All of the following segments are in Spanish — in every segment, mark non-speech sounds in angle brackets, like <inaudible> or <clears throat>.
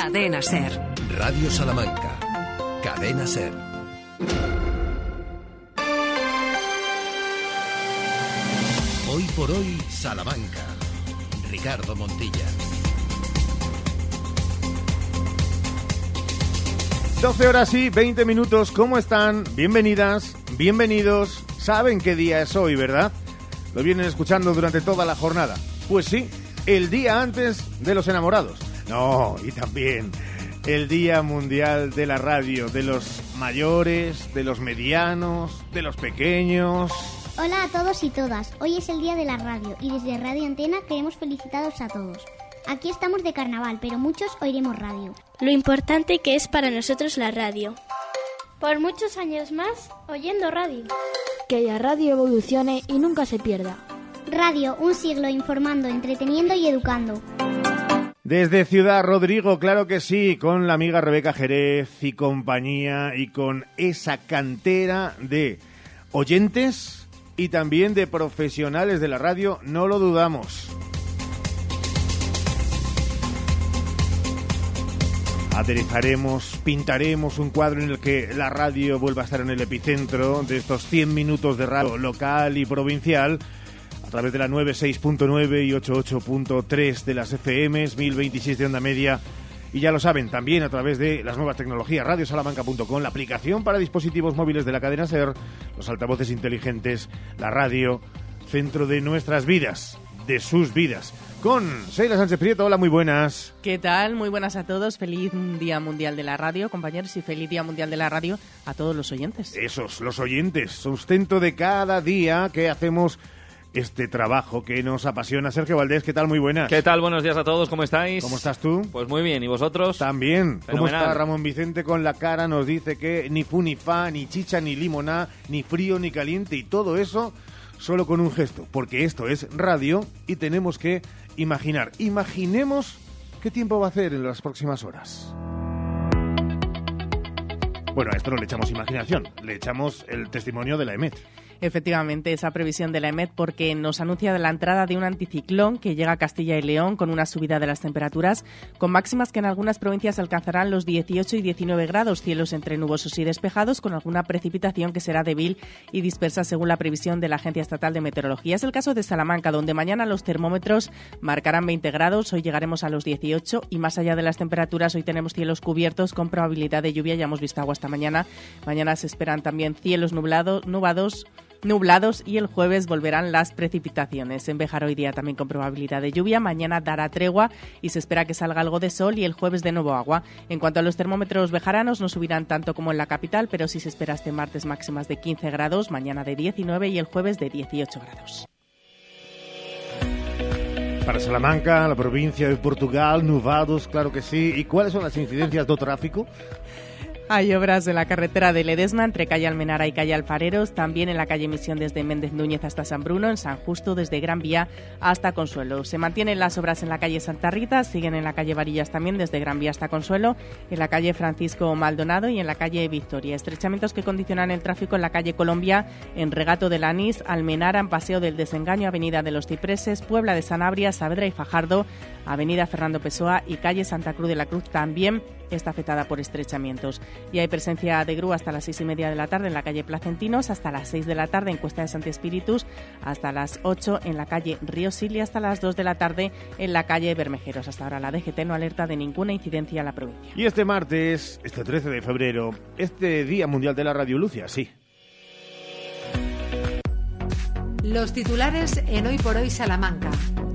Cadena Ser. Radio Salamanca. Cadena Ser. Hoy por hoy, Salamanca. Ricardo Montilla. 12 horas y 20 minutos, ¿cómo están? Bienvenidas, bienvenidos. Saben qué día es hoy, ¿verdad? Lo vienen escuchando durante toda la jornada. Pues sí, el día antes de los enamorados. No, y también el Día Mundial de la Radio, de los mayores, de los medianos, de los pequeños. Hola a todos y todas. Hoy es el Día de la Radio y desde Radio Antena queremos felicitaros a todos. Aquí estamos de carnaval, pero muchos oiremos radio. Lo importante que es para nosotros la radio. Por muchos años más, oyendo radio. Que la radio evolucione y nunca se pierda. Radio, un siglo informando, entreteniendo y educando. Desde Ciudad Rodrigo, claro que sí, con la amiga Rebeca Jerez y compañía y con esa cantera de oyentes y también de profesionales de la radio, no lo dudamos. Aderezaremos, pintaremos un cuadro en el que la radio vuelva a estar en el epicentro de estos 100 minutos de radio local y provincial a través de la 96.9 y 88.3 de las FMs, 1026 de onda media. Y ya lo saben, también a través de las nuevas tecnologías, radiosalamanca.com, la aplicación para dispositivos móviles de la cadena SER, los altavoces inteligentes, la radio, centro de nuestras vidas, de sus vidas. Con Sheila Sánchez Prieto, hola, muy buenas. ¿Qué tal? Muy buenas a todos. Feliz Día Mundial de la Radio, compañeros, y feliz Día Mundial de la Radio a todos los oyentes. Esos, los oyentes, sustento de cada día que hacemos este trabajo que nos apasiona. Sergio Valdés, ¿qué tal? Muy buenas. ¿Qué tal? Buenos días a todos, ¿cómo estáis? ¿Cómo estás tú? Pues muy bien, ¿y vosotros? También. ¿Cómo está Ramón Vicente con la cara? Nos dice que ni fu ni fa, ni chicha ni limoná, ni frío ni caliente y todo eso solo con un gesto, porque esto es radio y tenemos que imaginar. Imaginemos qué tiempo va a hacer en las próximas horas. Bueno, a esto no le echamos imaginación, le echamos el testimonio de la EMET efectivamente esa previsión de la EMET porque nos anuncia la entrada de un anticiclón que llega a Castilla y León con una subida de las temperaturas, con máximas que en algunas provincias alcanzarán los 18 y 19 grados, cielos entre nubosos y despejados, con alguna precipitación que será débil y dispersa según la previsión de la Agencia Estatal de Meteorología. Es el caso de Salamanca, donde mañana los termómetros marcarán 20 grados, hoy llegaremos a los 18 y más allá de las temperaturas, hoy tenemos cielos cubiertos con probabilidad de lluvia, ya hemos visto agua esta mañana. Mañana se esperan también cielos nublados, nubados nublados y el jueves volverán las precipitaciones. En Bejar hoy día también con probabilidad de lluvia, mañana dará tregua y se espera que salga algo de sol y el jueves de nuevo agua. En cuanto a los termómetros bejaranos, no subirán tanto como en la capital, pero sí se espera este martes máximas de 15 grados, mañana de 19 y el jueves de 18 grados. Para Salamanca, la provincia de Portugal, nubados, claro que sí. ¿Y cuáles son las incidencias de tráfico? Hay obras en la carretera de Ledesma entre calle Almenara y calle Alfareros, también en la calle Misión desde Méndez Núñez hasta San Bruno, en San Justo desde Gran Vía hasta Consuelo. Se mantienen las obras en la calle Santa Rita, siguen en la calle Varillas también desde Gran Vía hasta Consuelo, en la calle Francisco Maldonado y en la calle Victoria. Estrechamientos que condicionan el tráfico en la calle Colombia, en Regato del Anís, Almenara, en Paseo del Desengaño, Avenida de los Cipreses, Puebla de Sanabria, Saavedra y Fajardo, Avenida Fernando Pessoa y calle Santa Cruz de la Cruz también está afectada por estrechamientos. Y hay presencia de grúa hasta las seis y media de la tarde en la calle Placentinos, hasta las seis de la tarde en Cuesta de Santi Espíritus, hasta las ocho en la calle Río y hasta las dos de la tarde en la calle Bermejeros. Hasta ahora la DGT no alerta de ninguna incidencia en la provincia. Y este martes, este 13 de febrero, este Día Mundial de la Radio Lucia, sí. Los titulares en Hoy por Hoy Salamanca.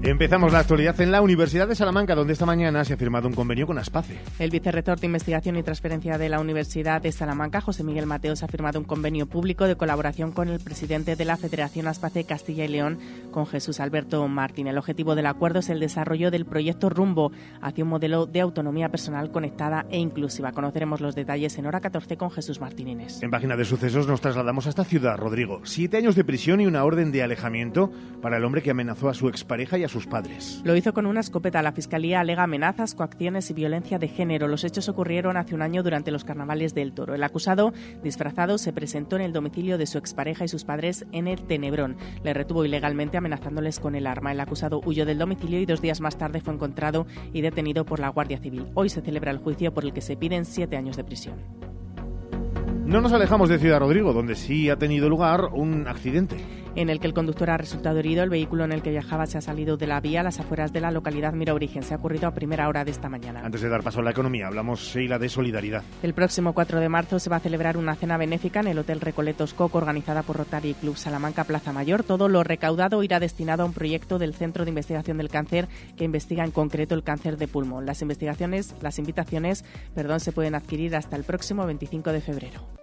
Empezamos la actualidad en la Universidad de Salamanca, donde esta mañana se ha firmado un convenio con ASPACE. El vicerrector de Investigación y Transferencia de la Universidad de Salamanca, José Miguel Mateos, ha firmado un convenio público de colaboración con el presidente de la Federación ASPACE Castilla y León, con Jesús Alberto Martín. El objetivo del acuerdo es el desarrollo del proyecto Rumbo hacia un modelo de autonomía personal conectada e inclusiva. Conoceremos los detalles en hora 14 con Jesús Martínez. En página de sucesos nos trasladamos a esta ciudad, Rodrigo. Siete años de prisión y una orden de alejamiento para el hombre que amenazó a su expareja y a sus padres. Lo hizo con una escopeta. La Fiscalía alega amenazas, coacciones y violencia de género. Los hechos ocurrieron hace un año durante los carnavales del Toro. El acusado, disfrazado, se presentó en el domicilio de su expareja y sus padres en el Tenebrón. Le retuvo ilegalmente amenazándoles con el arma. El acusado huyó del domicilio y dos días más tarde fue encontrado y detenido por la Guardia Civil. Hoy se celebra el juicio por el que se piden siete años de prisión. No nos alejamos de Ciudad Rodrigo, donde sí ha tenido lugar un accidente en el que el conductor ha resultado herido. El vehículo en el que viajaba se ha salido de la vía a las afueras de la localidad Mira Origen. Se ha ocurrido a primera hora de esta mañana. Antes de dar paso a la economía, hablamos, Sheila, de solidaridad. El próximo 4 de marzo se va a celebrar una cena benéfica en el Hotel Recoletos Coco, organizada por Rotary Club Salamanca Plaza Mayor. Todo lo recaudado irá destinado a un proyecto del Centro de Investigación del Cáncer que investiga en concreto el cáncer de pulmón. Las investigaciones, las invitaciones, perdón, se pueden adquirir hasta el próximo 25 de febrero.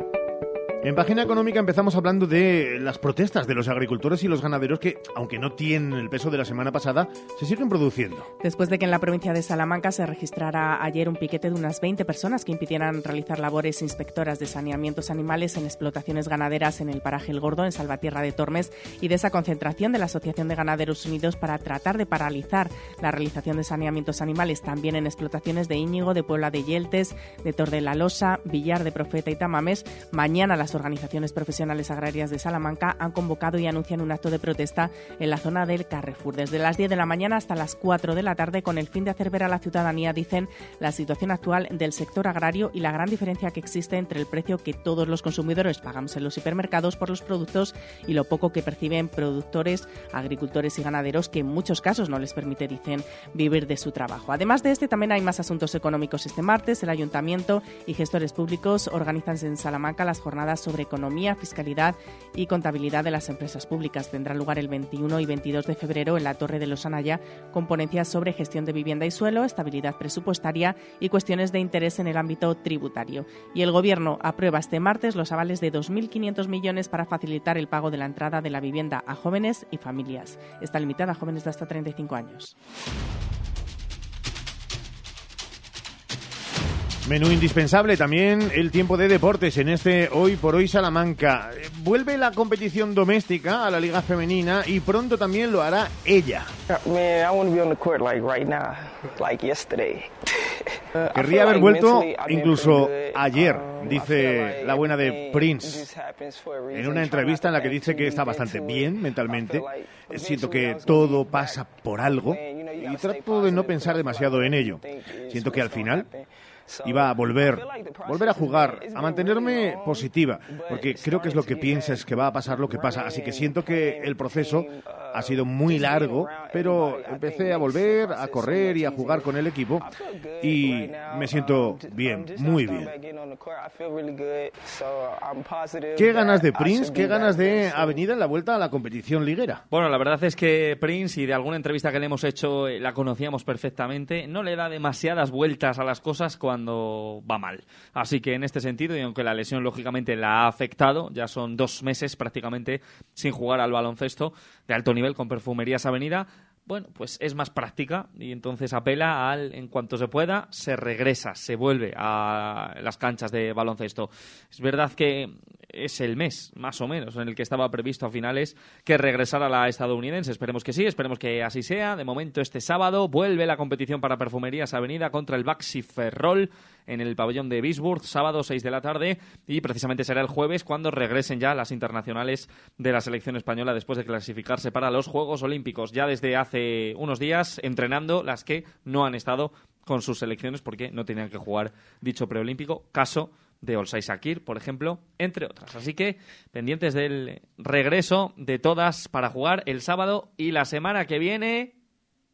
En página económica empezamos hablando de las protestas de los agricultores y los ganaderos que, aunque no tienen el peso de la semana pasada, se siguen produciendo. Después de que en la provincia de Salamanca se registrara ayer un piquete de unas 20 personas que impidieran realizar labores inspectoras de saneamientos animales en explotaciones ganaderas en el paraje El Gordo, en Salvatierra de Tormes, y de esa concentración de la Asociación de Ganaderos Unidos para tratar de paralizar la realización de saneamientos animales también en explotaciones de Íñigo, de Puebla de Yeltes, de Tor de la Losa, Villar de Profeta y Tamames, mañana las organizaciones profesionales agrarias de Salamanca han convocado y anuncian un acto de protesta en la zona del Carrefour desde las 10 de la mañana hasta las 4 de la tarde con el fin de hacer ver a la ciudadanía, dicen, la situación actual del sector agrario y la gran diferencia que existe entre el precio que todos los consumidores pagamos en los hipermercados por los productos y lo poco que perciben productores, agricultores y ganaderos que en muchos casos no les permite, dicen, vivir de su trabajo. Además de este, también hay más asuntos económicos este martes. El ayuntamiento y gestores públicos organizan en Salamanca las jornadas sobre economía, fiscalidad y contabilidad de las empresas públicas. Tendrá lugar el 21 y 22 de febrero en la Torre de los Anaya con ponencias sobre gestión de vivienda y suelo, estabilidad presupuestaria y cuestiones de interés en el ámbito tributario. Y el Gobierno aprueba este martes los avales de 2.500 millones para facilitar el pago de la entrada de la vivienda a jóvenes y familias. Está limitada a jóvenes de hasta 35 años. Menú indispensable también el tiempo de deportes en este Hoy por Hoy Salamanca. Vuelve la competición doméstica a la Liga Femenina y pronto también lo hará ella. Querría haber vuelto incluso ayer, dice la buena de Prince, en una entrevista en la que dice que está bastante bien mentalmente. Siento que todo pasa por algo y trato de no pensar demasiado en ello. Siento que al final iba a volver, volver a jugar, a mantenerme positiva, porque creo que es lo que piensas que va a pasar lo que pasa. Así que siento que el proceso ha sido muy largo, pero empecé a volver a correr y a jugar con el equipo y me siento bien, muy bien. ¿Qué ganas de Prince? ¿Qué ganas de Avenida en la vuelta a la competición liguera? Bueno, la verdad es que Prince, y de alguna entrevista que le hemos hecho, eh, la conocíamos perfectamente, no le da demasiadas vueltas a las cosas cuando va mal. Así que en este sentido, y aunque la lesión lógicamente la ha afectado, ya son dos meses prácticamente sin jugar al baloncesto de alto nivel con Perfumerías Avenida, bueno, pues es más práctica y entonces apela al en cuanto se pueda, se regresa, se vuelve a las canchas de baloncesto. Es verdad que es el mes, más o menos, en el que estaba previsto a finales que regresara la estadounidense. Esperemos que sí, esperemos que así sea. De momento, este sábado vuelve la competición para Perfumerías Avenida contra el Baxi Ferrol en el pabellón de Bisburg, sábado 6 de la tarde, y precisamente será el jueves cuando regresen ya las internacionales de la selección española después de clasificarse para los Juegos Olímpicos. Ya desde hace unos días entrenando las que no han estado con sus selecciones porque no tenían que jugar dicho preolímpico. Caso de Olsay Sakir, por ejemplo, entre otras. Así que pendientes del regreso de todas para jugar el sábado y la semana que viene,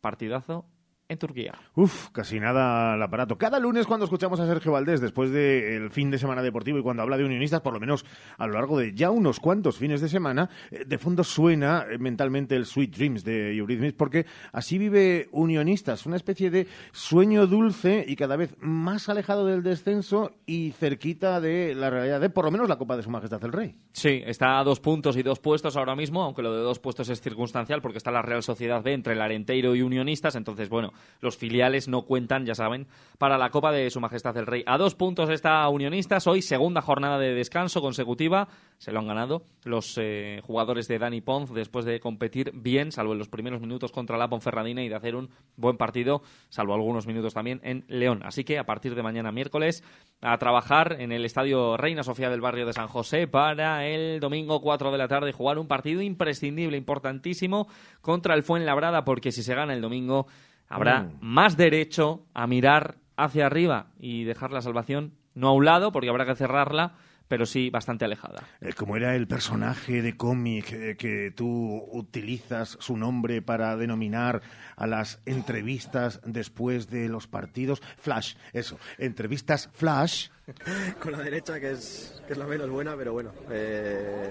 partidazo en Turquía. Uf, casi nada al aparato. Cada lunes cuando escuchamos a Sergio Valdés después del fin de semana deportivo y cuando habla de unionistas, por lo menos a lo largo de ya unos cuantos fines de semana, eh, de fondo suena eh, mentalmente el Sweet Dreams de Eurythmics porque así vive unionistas, una especie de sueño dulce y cada vez más alejado del descenso y cerquita de la realidad de por lo menos la Copa de Su Majestad el Rey. Sí, está a dos puntos y dos puestos ahora mismo, aunque lo de dos puestos es circunstancial porque está la Real Sociedad B entre el Arenteiro y Unionistas, entonces bueno, los filiales no cuentan, ya saben, para la Copa de Su Majestad el Rey. A dos puntos está Unionistas, hoy segunda jornada de descanso consecutiva, se lo han ganado los eh, jugadores de Dani Ponz después de competir bien, salvo en los primeros minutos contra la Ponferradina y de hacer un buen partido, salvo algunos minutos también en León. Así que a partir de mañana miércoles a trabajar en el Estadio Reina Sofía del barrio de San José para el domingo 4 de la tarde jugar un partido imprescindible, importantísimo contra el Fuenlabrada porque si se gana el domingo habrá Mm. más derecho a mirar hacia arriba y dejar la salvación no a un lado porque habrá que cerrarla, pero sí bastante alejada. Eh, como era el personaje de cómic eh, que tú utilizas su nombre para denominar a las entrevistas después de los partidos. Flash, eso. Entrevistas Flash. <laughs> Con la derecha, que es, que es la menos buena, pero bueno, eh,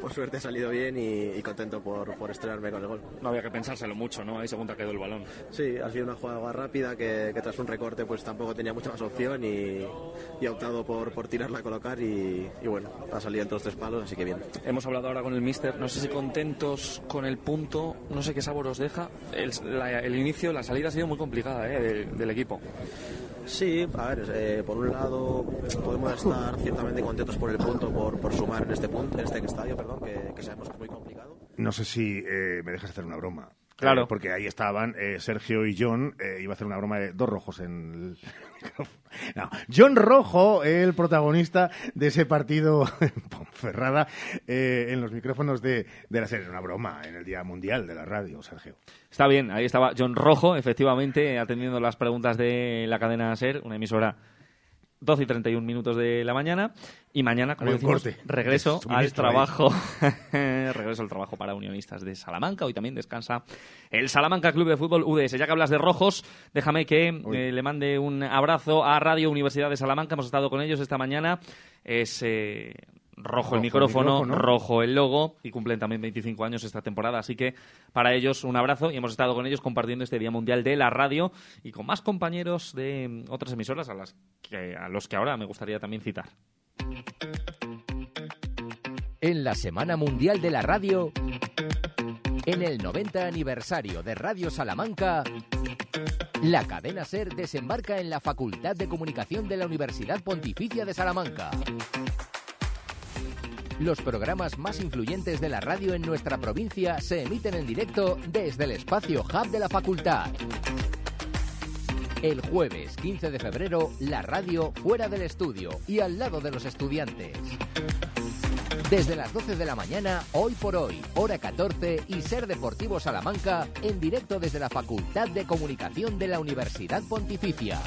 por suerte ha salido bien y, y contento por, por estrenarme con el gol. No había que pensárselo mucho, ¿no? Ahí según te quedó el balón. Sí, ha sido una jugada rápida que, que tras un recorte pues tampoco tenía mucha más opción y, y ha optado por, por tirarla a colocar y, y bueno, ha salido entre los tres palos, así que bien. Hemos hablado ahora con el míster, no sé si contentos con el punto, no sé qué sabor os deja. El, la- el inicio, la salida ha sido muy complicada ¿eh? del, del equipo. Sí, a ver, eh, por un lado podemos estar ciertamente contentos por el punto, por, por sumar en este punto, en este estadio, perdón, que, que sabemos que es muy complicado. No sé si eh, me dejas hacer una broma. Claro. Eh, porque ahí estaban eh, Sergio y John. eh, iba a hacer una broma de dos rojos en el micrófono. <laughs> No, John Rojo, el protagonista de ese partido <laughs> en Ponferrada, eh, en los micrófonos de, de la serie. Una broma en el Día Mundial de la Radio, Sergio. Está bien, ahí estaba John Rojo, efectivamente, atendiendo las preguntas de la cadena SER, una emisora 12 y 31 minutos de la mañana. Y mañana, como decimos, corte. regreso al trabajo. <laughs> regreso al trabajo para unionistas de Salamanca. Hoy también descansa el Salamanca Club de Fútbol UDS. Ya que hablas de rojos, déjame que eh, le mande un abrazo a Radio Universidad de Salamanca. Hemos estado con ellos esta mañana. Es. eh, Rojo, Rojo el el micrófono, micrófono. rojo el logo y cumplen también 25 años esta temporada. Así que para ellos un abrazo y hemos estado con ellos compartiendo este Día Mundial de la Radio y con más compañeros de otras emisoras a, las que, a los que ahora me gustaría también citar. En la Semana Mundial de la Radio, en el 90 aniversario de Radio Salamanca, la cadena SER desembarca en la Facultad de Comunicación de la Universidad Pontificia de Salamanca. Los programas más influyentes de la radio en nuestra provincia se emiten en directo desde el espacio Hub de la Facultad. El jueves 15 de febrero, la radio fuera del estudio y al lado de los estudiantes. Desde las 12 de la mañana, hoy por hoy, hora 14 y Ser Deportivo Salamanca, en directo desde la Facultad de Comunicación de la Universidad Pontificia.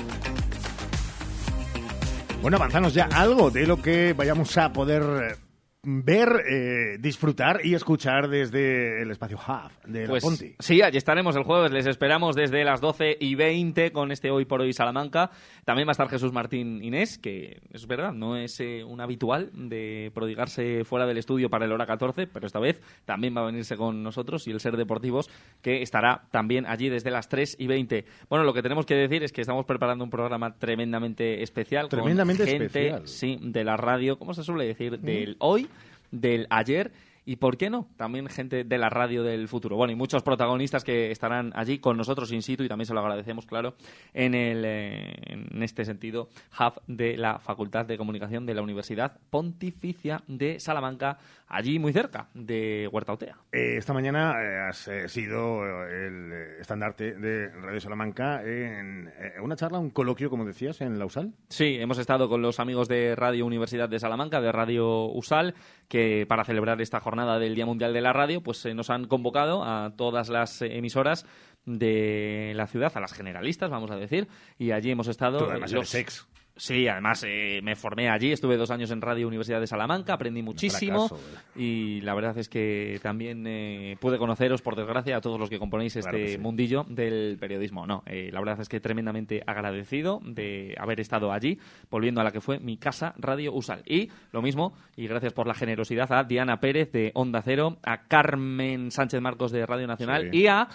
Bueno, avanzanos ya algo de lo que vayamos a poder eh, ver, eh, disfrutar y escuchar desde el espacio Hub de la Pues Ponti. sí, allí estaremos el jueves. Les esperamos desde las 12 y 20 con este Hoy por Hoy Salamanca. También va a estar Jesús Martín Inés, que es verdad, no es eh, un habitual de prodigarse fuera del estudio para el hora 14, pero esta vez también va a venirse con nosotros y el Ser Deportivos, que estará también allí desde las 3 y 20. Bueno, lo que tenemos que decir es que estamos preparando un programa tremendamente especial. con Tremendamente gente, especial. Sí, de la radio, ¿cómo se suele decir? Del hoy, del ayer y, ¿por qué no? También gente de la radio del futuro. Bueno, y muchos protagonistas que estarán allí con nosotros in situ y también se lo agradecemos, claro, en, el, eh, en este sentido, hub de la Facultad de Comunicación de la Universidad Pontificia de Salamanca, allí muy cerca de Huerta Otea. Eh, esta mañana eh, has eh, sido el estandarte de Radio Salamanca en una charla, un coloquio, como decías, en la USAL. Sí, hemos estado con los amigos de Radio Universidad de Salamanca, de Radio USAL, que para celebrar esta jornada del Día Mundial de la Radio, pues eh, nos han convocado a todas las eh, emisoras de la ciudad, a las generalistas, vamos a decir, y allí hemos estado... Además eh, eres ex. Sí, además eh, me formé allí, estuve dos años en Radio Universidad de Salamanca, aprendí muchísimo fracaso, ¿verdad? y la verdad es que también eh, pude conoceros, por desgracia, a todos los que componéis Claro este que sí. mundillo del periodismo. No, eh, la verdad es que tremendamente agradecido de haber estado allí, volviendo a la que fue mi casa Radio Usal. Y lo mismo, y gracias por la generosidad a Diana Pérez de Onda Cero, a Carmen Sánchez Marcos de Radio Nacional Sí. y a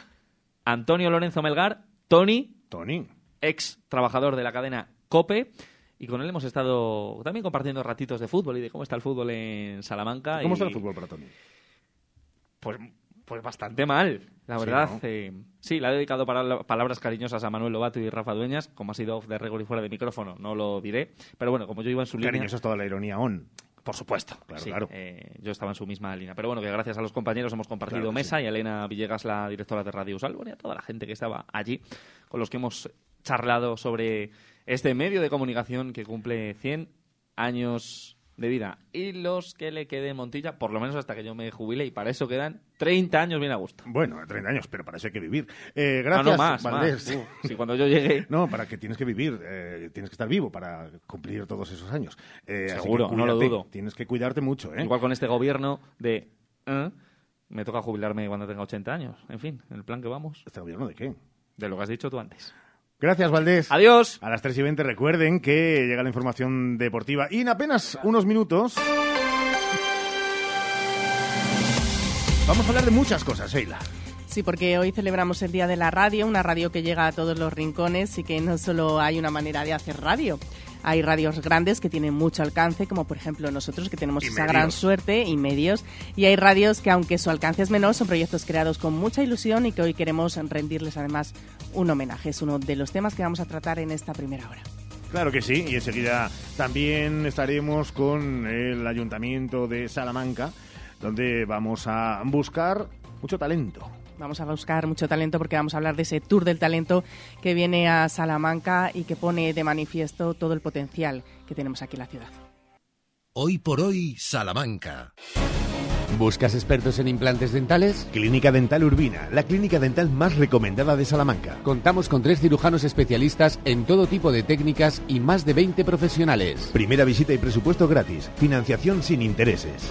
Antonio Lorenzo Melgar, Tony, Tony. ex trabajador de la cadena COPE. Y con él hemos estado también compartiendo ratitos de fútbol y de cómo está el fútbol en Salamanca. ¿Cómo y- está el fútbol para Tony? Pues Pues bastante mal, la Sí, verdad. ¿no? eh, sí, le he dedicado para- palabras cariñosas a Manuel Lobato y Rafa Dueñas, como ha sido off de rigor y fuera de micrófono, no lo diré. Pero bueno, como yo iba en su línea... Cariño, eso es toda la ironía on. Por supuesto, Claro, sí, claro. eh, yo estaba en su misma línea. Pero bueno, que gracias a los compañeros hemos compartido Claro mesa y a Elena Villegas, la directora de Radio Salvo, y a toda la gente que estaba allí, con los que hemos charlado sobre este medio de comunicación que cumple 100 años de vida. Y los que le quede en Montilla, por lo menos hasta que yo me jubile, y para eso quedan 30 años bien a gusto. Bueno, 30 años, pero para eso hay que vivir. Eh, Ah, gracias, no, más, Valdés. más. Uh, si cuando yo llegue... <laughs> No, para que tienes que vivir, eh, tienes que estar vivo para cumplir todos esos años. Eh, Seguro, no lo dudo. Tienes que cuidarte mucho, ¿eh? Igual con este gobierno de... ¿eh? Me toca jubilarme cuando tenga 80 años. En fin, el plan que vamos. ¿Este gobierno de qué? De lo que has dicho tú antes. Gracias, Valdés. Adiós. A las 3 y 20 recuerden que llega la información deportiva. Y en apenas unos minutos vamos a hablar de muchas cosas, Sheila. Sí, porque hoy celebramos el Día de la Radio, una radio que llega a todos los rincones y que no solo hay una manera de hacer radio. Hay radios grandes que tienen mucho alcance, como por ejemplo nosotros que tenemos Y esa medios. gran suerte y medios. Y hay radios que aunque su alcance es menor, son proyectos creados con mucha ilusión y que hoy queremos rendirles además un homenaje. Es uno de los temas que vamos a tratar en esta primera hora. Claro que sí, y enseguida también estaremos con el Ayuntamiento de Salamanca, donde vamos a buscar mucho talento. Vamos a buscar mucho talento porque vamos a hablar de ese tour del talento que viene a Salamanca y que pone de manifiesto todo el potencial que tenemos aquí en la ciudad. Hoy por hoy, Salamanca. ¿Buscas expertos en implantes dentales? Clínica Dental Urbina, la clínica dental más recomendada de Salamanca. Contamos con tres cirujanos especialistas en todo tipo de técnicas y más de 20 profesionales. Primera visita y presupuesto gratis, financiación sin intereses.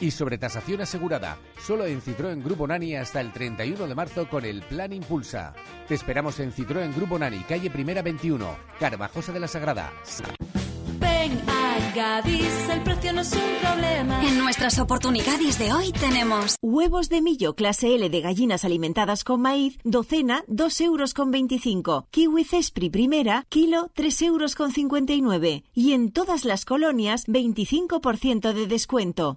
Y sobre tasación asegurada, solo en Citroën Grupo Nani hasta el 31 de marzo con el Plan Impulsa. Te esperamos en Citroën Grupo Nani, calle Primera 21, Carvajosa de la Sagrada. Ven a Gadis, el precio no es un problema. En nuestras oportunidades de hoy tenemos Huevos de millo clase L de gallinas alimentadas con maíz, docena, 2 euros con 25. Kiwi Cespri primera, kilo, 3 euros con 59. Y en todas las colonias, 25% de descuento.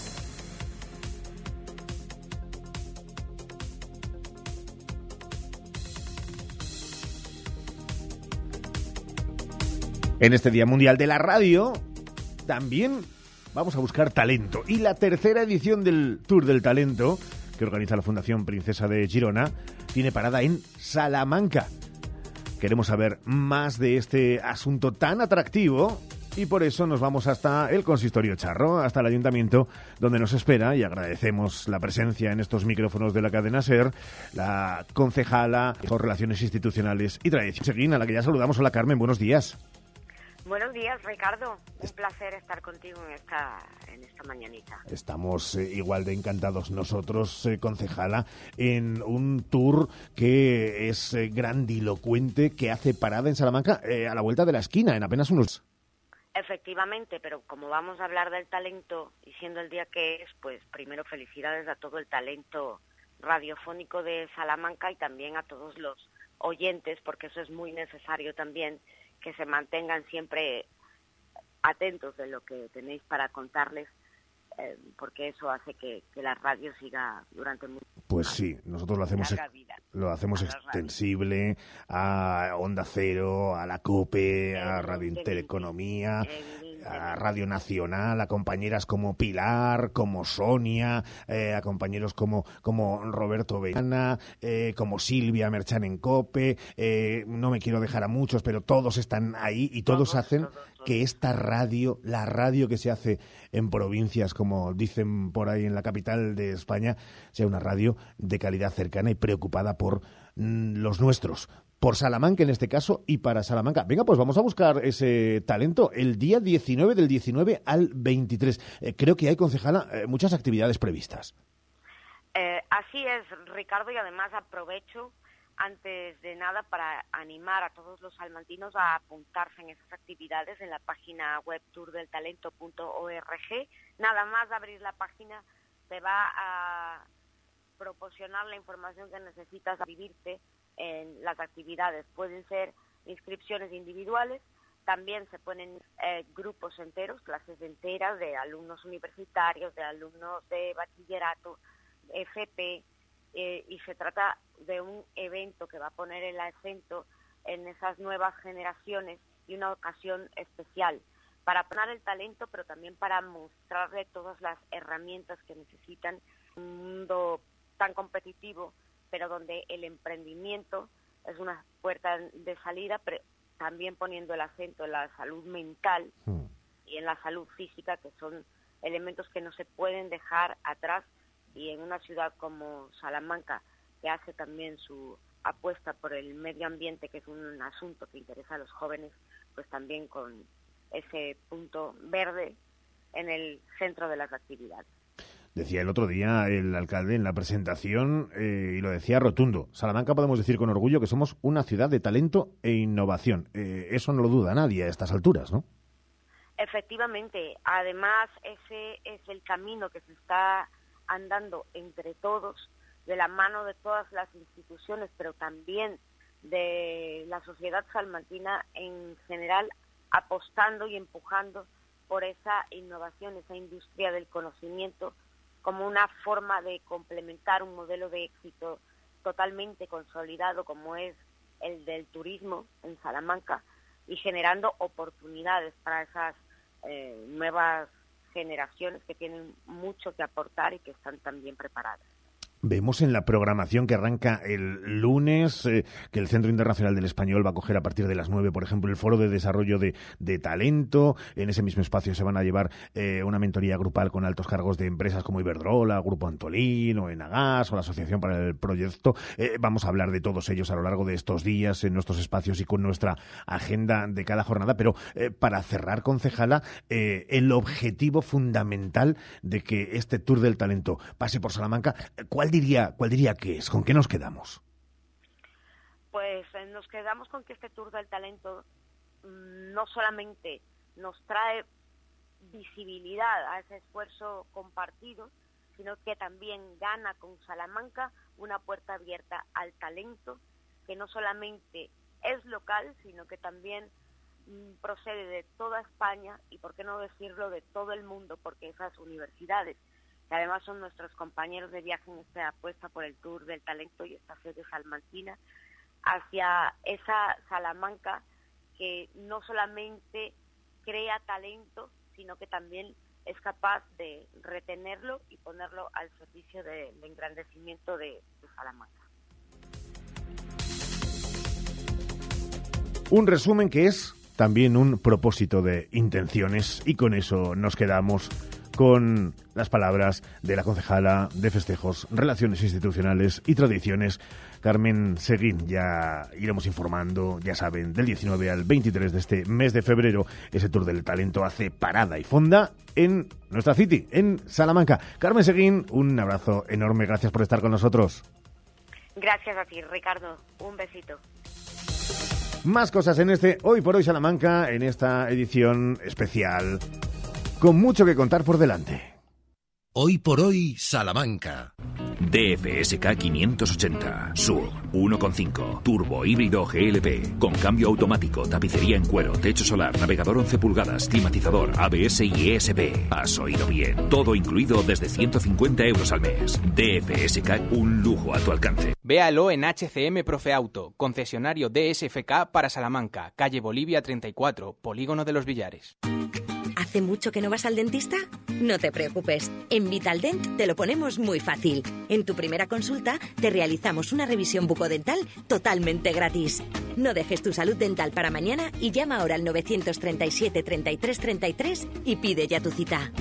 En este Día Mundial de la Radio también vamos a buscar talento. Y la tercera edición del Tour del Talento, que organiza la Fundación Princesa de Girona, tiene parada en Salamanca. Queremos saber más de este asunto tan atractivo y por eso nos vamos hasta el consistorio charro, hasta el ayuntamiento, donde nos espera y agradecemos la presencia en estos micrófonos de la cadena SER, la concejala por Relaciones Institucionales y Tradición, Seguín, a la que ya saludamos. Hola Carmen, buenos días. Buenos días, Ricardo. Un placer estar contigo en esta, en esta mañanita. Estamos eh, igual de encantados nosotros, eh, concejala, en un tour que es eh, grandilocuente, que hace parada en Salamanca eh, a la vuelta de la esquina, en apenas unos... Efectivamente, pero como vamos a hablar del talento y siendo el día que es, pues primero felicidades a todo el talento radiofónico de Salamanca y también a todos los oyentes, porque eso es muy necesario también, que se mantengan siempre atentos de lo que tenéis para contarles eh, porque eso hace que, la radio siga durante mucho Pues sí, nosotros lo hacemos, lo hacemos extensible a Onda Cero, a la COPE, a Radio Intereconomía, a Radio Nacional, a compañeras como Pilar, como Sonia, eh, a compañeros como, como Roberto Vellana, eh, como Silvia Merchan en COPE, no me quiero dejar a muchos, pero todos están ahí y todos, hacen que esta radio, la radio que se hace en provincias, como dicen por ahí en la capital de España, sea una radio de calidad cercana y preocupada por mm, los nuestros, por Salamanca en este caso y para Salamanca. Venga, pues vamos a buscar ese talento el día 19 del 19 al 23. Eh, creo que hay, concejala, eh, muchas actividades previstas. Eh, así es, Ricardo, y además aprovecho antes de nada para animar a todos los salmantinos a apuntarse en esas actividades en la página web tourdeltalento.org. Nada más abrir la página te va a proporcionar la información que necesitas a vivirte en las actividades. Pueden ser inscripciones individuales, también se ponen eh, grupos enteros, clases enteras de alumnos universitarios, de alumnos de bachillerato, FP, eh, y se trata de un evento que va a poner el acento en esas nuevas generaciones y una ocasión especial para poner el talento, pero también para mostrarle todas las herramientas que necesitan un mundo tan competitivo, pero donde el emprendimiento es una puerta de salida, pero también poniendo el acento en la salud mental hmm. y en la salud física, que son elementos que no se pueden dejar atrás y en una ciudad como Salamanca, que hace también su apuesta por el medio ambiente, que es un asunto que interesa a los jóvenes, pues también con ese punto verde en el centro de las actividades. Decía el otro día el alcalde en la presentación, eh, y lo decía rotundo, Salamanca podemos decir con orgullo que somos una ciudad de talento e innovación. Eh, eso no lo duda nadie a estas alturas, ¿no? Efectivamente, además ese es el camino que se está andando entre todos, de la mano de todas las instituciones, pero también de la sociedad salmantina en general, apostando y empujando por esa innovación, esa industria del conocimiento, como una forma de complementar un modelo de éxito totalmente consolidado como es el del turismo en Salamanca y generando oportunidades para esas eh, nuevas generaciones que tienen mucho que aportar y que están también preparadas. Vemos en la programación que arranca el lunes eh, que el Centro Internacional del Español va a coger a partir de las 9, por ejemplo, el Foro de Desarrollo de, talento. En ese mismo espacio se van a llevar eh, una mentoría grupal con altos cargos de empresas como Iberdrola, Grupo Antolín o Enagas o la Asociación para el Proyecto. Eh, vamos a hablar de todos ellos a lo largo de estos días en nuestros espacios y con nuestra agenda de cada jornada. Pero para cerrar, concejala, el objetivo fundamental de que este Tour del Talento pase por Salamanca, ¿cuál diría, cuál diría que es? ¿Con qué nos quedamos? Pues eh, nos quedamos con que este Tour del Talento mm, no solamente nos trae visibilidad a ese esfuerzo compartido, sino que también gana con Salamanca una puerta abierta al talento, que no solamente es local, sino que también mm, procede de toda España y, por qué no decirlo, de todo el mundo, porque esas universidades que además son nuestros compañeros de viaje en esta apuesta por el Tour del Talento y esta sede salmantina, hacia esa Salamanca que no solamente crea talento, sino que también es capaz de retenerlo y ponerlo al servicio del engrandecimiento de, de Salamanca. Un resumen que es también un propósito de intenciones y con eso nos quedamos con las palabras de la concejala de festejos, relaciones institucionales y tradiciones, Carmen Seguín. Ya iremos informando, ya saben, del 19 al 23 de este mes de febrero, ese Tour del Talento hace parada y fonda en nuestra City, en Salamanca. Carmen Seguín, un abrazo enorme, gracias por estar con nosotros. Gracias a ti, Ricardo. Un besito. Más cosas en este Hoy por Hoy Salamanca, en esta edición especial, con mucho que contar por delante. Hoy por hoy, Salamanca. DFSK 580, SUV 1.5, turbo híbrido GLP, con cambio automático, tapicería en cuero, techo solar, navegador 11 pulgadas, climatizador, ABS y ESP. Has oído bien, todo incluido desde 150 euros al mes. DFSK, un lujo a tu alcance. Véalo en HCM Profe Auto, concesionario DSFK para Salamanca, calle Bolivia 34, Polígono de los Villares. ¿Hace mucho que no vas al dentista? No te preocupes, en Vitaldent te lo ponemos muy fácil. En tu primera consulta te realizamos una revisión bucodental totalmente gratis. No dejes tu salud dental para mañana y llama ahora al 937 33 33 y pide ya tu cita.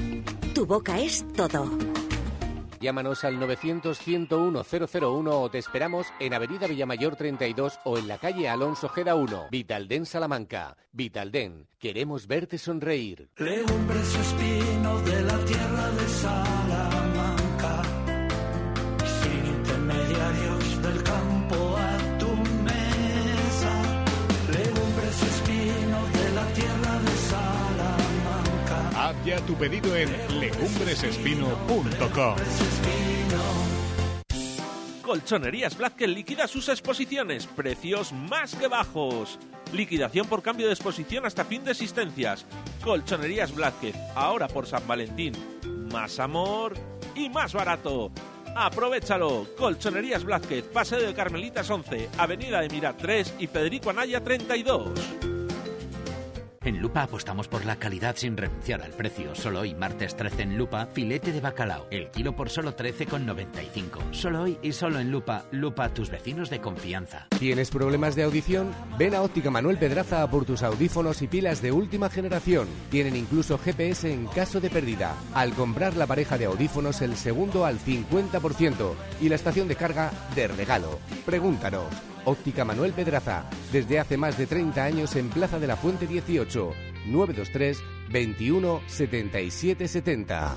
Tu boca es todo. Llámanos al 900-101-001 o te esperamos en Avenida Villamayor 32 o en la calle Alonso Geda 1. Vitalden Salamanca. Vitalden, queremos verte sonreír. Legumbres espinos de la tierra de. Tu pedido en legumbresespino.com. Colchonerías Blázquez liquida sus exposiciones. Precios más que bajos. Liquidación por cambio de exposición hasta fin de existencias. Colchonerías Blázquez, ahora por San Valentín. Más amor y más barato. Aprovechalo. Colchonerías Blázquez, Paseo de Carmelitas 11, Avenida de Mira 3 y Federico Anaya 32. En Lupa apostamos por la calidad sin renunciar al precio. Solo hoy, martes 13 en Lupa, filete de bacalao. El kilo por solo 13,95. Solo hoy y solo en Lupa. Lupa, tus vecinos de confianza. ¿Tienes problemas de audición? Ven a Óptica Manuel Pedraza por tus audífonos y pilas de última generación. Tienen incluso GPS en caso de pérdida. Al comprar la pareja de audífonos, el segundo al 50% y la estación de carga de regalo. Pregúntanos. Óptica Manuel Pedraza, desde hace más de 30 años en Plaza de la Fuente 18, 923 21 77 70.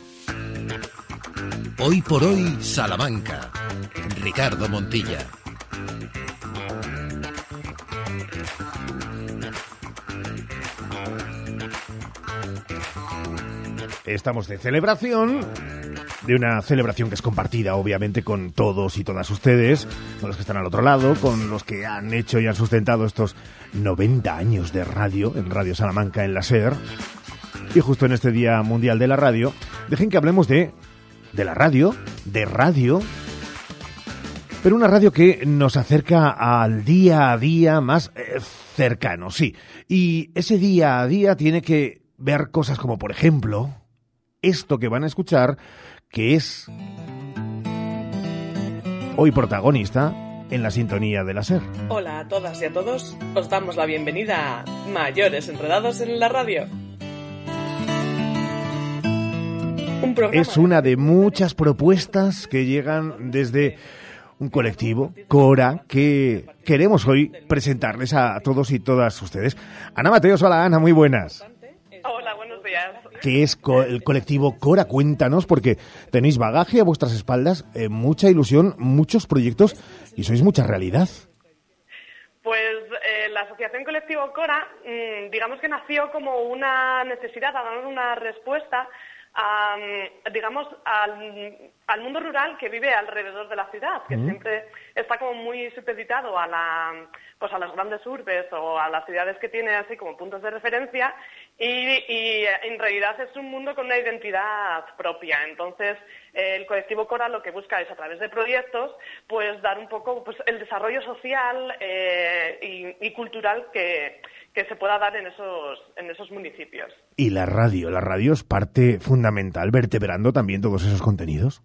Hoy por hoy, Salamanca. Ricardo Montilla. Estamos de celebración, de una celebración que es compartida obviamente con todos y todas ustedes, con los que están al otro lado, con los que han hecho y han sustentado estos 90 años de radio en Radio Salamanca en la SER. Y justo en este Día Mundial de la Radio, dejen que hablemos de, de la radio, de radio, pero una radio que nos acerca al día a día más eh, cercano, sí. Y ese día a día tiene que ver cosas como, por ejemplo, esto que van a escuchar, que es hoy protagonista en la sintonía de la SER. Hola a todas y a todos, os damos la bienvenida a Mayores Enredados en la Radio. Un Es una de muchas propuestas que llegan desde un colectivo, Cora, que queremos hoy presentarles a todos y todas ustedes. Ana Mateos, hola Ana, muy buenas. ¿Qué es el colectivo Cora? Cuéntanos, porque tenéis bagaje a vuestras espaldas, eh, mucha ilusión, muchos proyectos y sois mucha realidad. Pues eh, la Asociación Colectivo Cora, mm, digamos que nació como una necesidad, a dar una respuesta a, digamos, al, al mundo rural que vive alrededor de la ciudad, que siempre está como muy supeditado a la, pues a las grandes urbes o a las ciudades que tiene así como puntos de referencia y, y, en realidad es un mundo con una identidad propia. Entonces, el colectivo Cora lo que busca es a través de proyectos, pues dar un poco pues, el desarrollo social eh, y, y cultural que, que se pueda dar en esos, en esos municipios. Y la radio, la radio es parte fundamental, vertebrando también todos esos contenidos.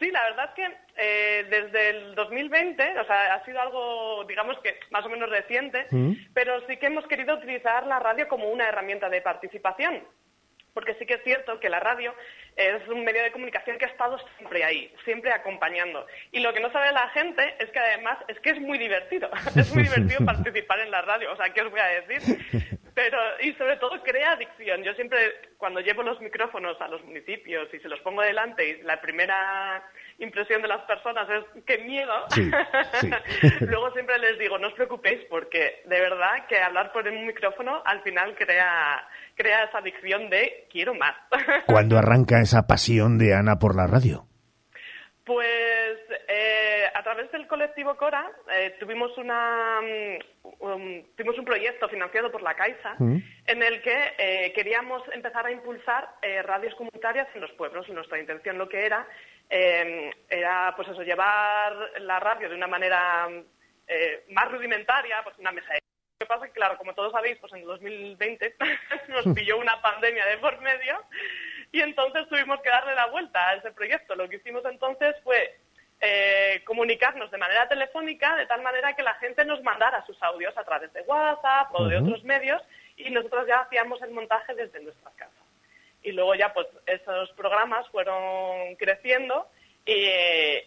Sí, la verdad es que eh, desde el 2020, o sea, ha sido algo, digamos que más o menos reciente, Mm. pero sí que hemos querido utilizar la radio como una herramienta de participación. Porque sí que es cierto que la radio es un medio de comunicación que ha estado siempre ahí, siempre acompañando. Y lo que no sabe la gente es que además es que es muy divertido. <laughs> Es muy divertido <laughs> participar en la radio. O sea, ¿qué os voy a decir? pero y sobre todo crea adicción. Yo siempre cuando llevo los micrófonos a los municipios y se los pongo delante y la primera impresión de las personas es que miedo. Sí, <laughs> sí. Luego siempre les digo, no os preocupéis porque de verdad que hablar por un micrófono al final crea crea esa adicción de quiero más. ¿Cuándo arranca esa pasión de Ana por la radio? Pues eh, a través del colectivo Cora eh, tuvimos una mm, um, tuvimos un proyecto financiado por la Caixa Mm. en el que eh, queríamos empezar a impulsar radios comunitarias en los pueblos. Nuestra intención lo que era eh, era pues eso llevar la radio de una manera más rudimentaria, pues una mesa de lo que pasa es que, claro, como todos sabéis, pues en 2020 <laughs> nos pilló una pandemia de por medio <laughs> y entonces tuvimos que darle la vuelta a ese proyecto. Lo que hicimos entonces fue eh, comunicarnos de manera telefónica de tal manera que la gente nos mandara sus audios a través de WhatsApp o de otros medios y nosotros ya hacíamos el montaje desde nuestras casas. Y luego ya pues esos programas fueron creciendo y,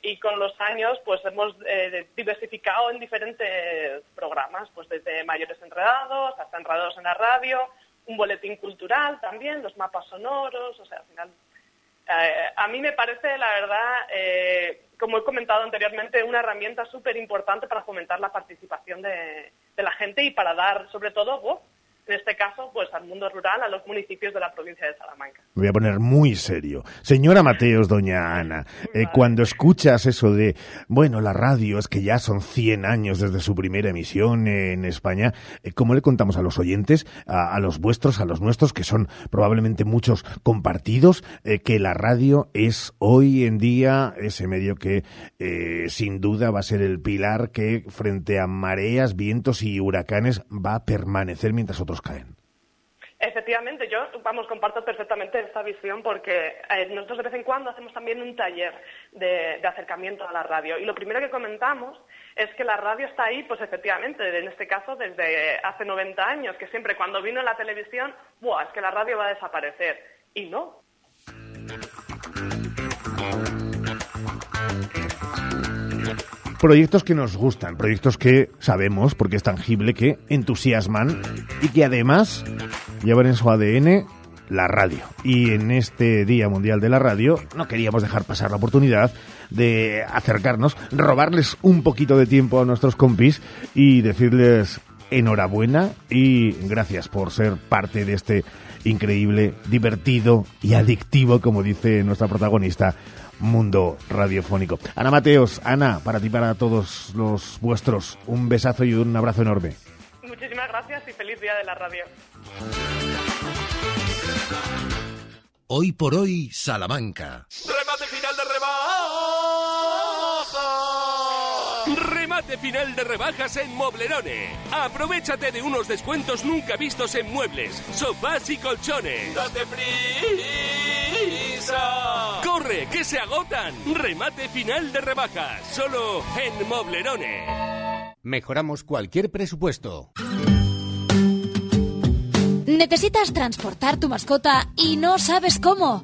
y con los años pues hemos eh, diversificado en diferentes programas, pues desde mayores enredados hasta enredados en la radio, un boletín cultural también, los mapas sonoros, o sea, al final eh, a mí me parece, la verdad, eh, como he comentado anteriormente, una herramienta súper importante para fomentar la participación de, la gente y para dar, sobre todo, voz, en este caso, pues al mundo rural, a los municipios de la provincia de Salamanca. Me voy a poner muy serio. Señora Mateos, doña Ana, eh, cuando escuchas eso de, bueno, la radio es que ya son 100 años desde su primera emisión en España, eh, ¿cómo le contamos a los oyentes, a, a los vuestros, a los nuestros, que son probablemente muchos compartidos, eh, que la radio es hoy en día ese medio que eh, sin duda va a ser el pilar que frente a mareas, vientos y huracanes va a permanecer mientras otros caen? Efectivamente, yo, vamos, comparto perfectamente esta visión porque eh, nosotros de vez en cuando hacemos también un taller de, de acercamiento a la radio y lo primero que comentamos es que la radio está ahí, pues efectivamente, en este caso desde hace 90 años, que siempre cuando vino la televisión, ¡buah! Es que la radio va a desaparecer. Y no, Proyectos que nos gustan, proyectos que sabemos, porque es tangible, que entusiasman y que además llevan en su ADN la radio. Y en este Día Mundial de la Radio no queríamos dejar pasar la oportunidad de acercarnos, robarles un poquito de tiempo a nuestros compis y decirles enhorabuena y gracias por ser parte de este increíble, divertido y adictivo, como dice nuestra protagonista, mundo radiofónico. Ana Mateos, Ana, para ti, para todos los vuestros, un besazo y un abrazo enorme. muchísimas gracias y feliz día de la radio. Hoy por hoy, Salamanca. Remate final de rebajas. Remate final de rebajas en Moblerone. Aprovechate de unos descuentos nunca vistos en muebles, sofás y colchones. ¡Date prisa! ¡Corre, que se agotan! Remate final de rebajas, solo en Moblerone. Mejoramos cualquier presupuesto. ¿Necesitas transportar tu mascota y no sabes cómo?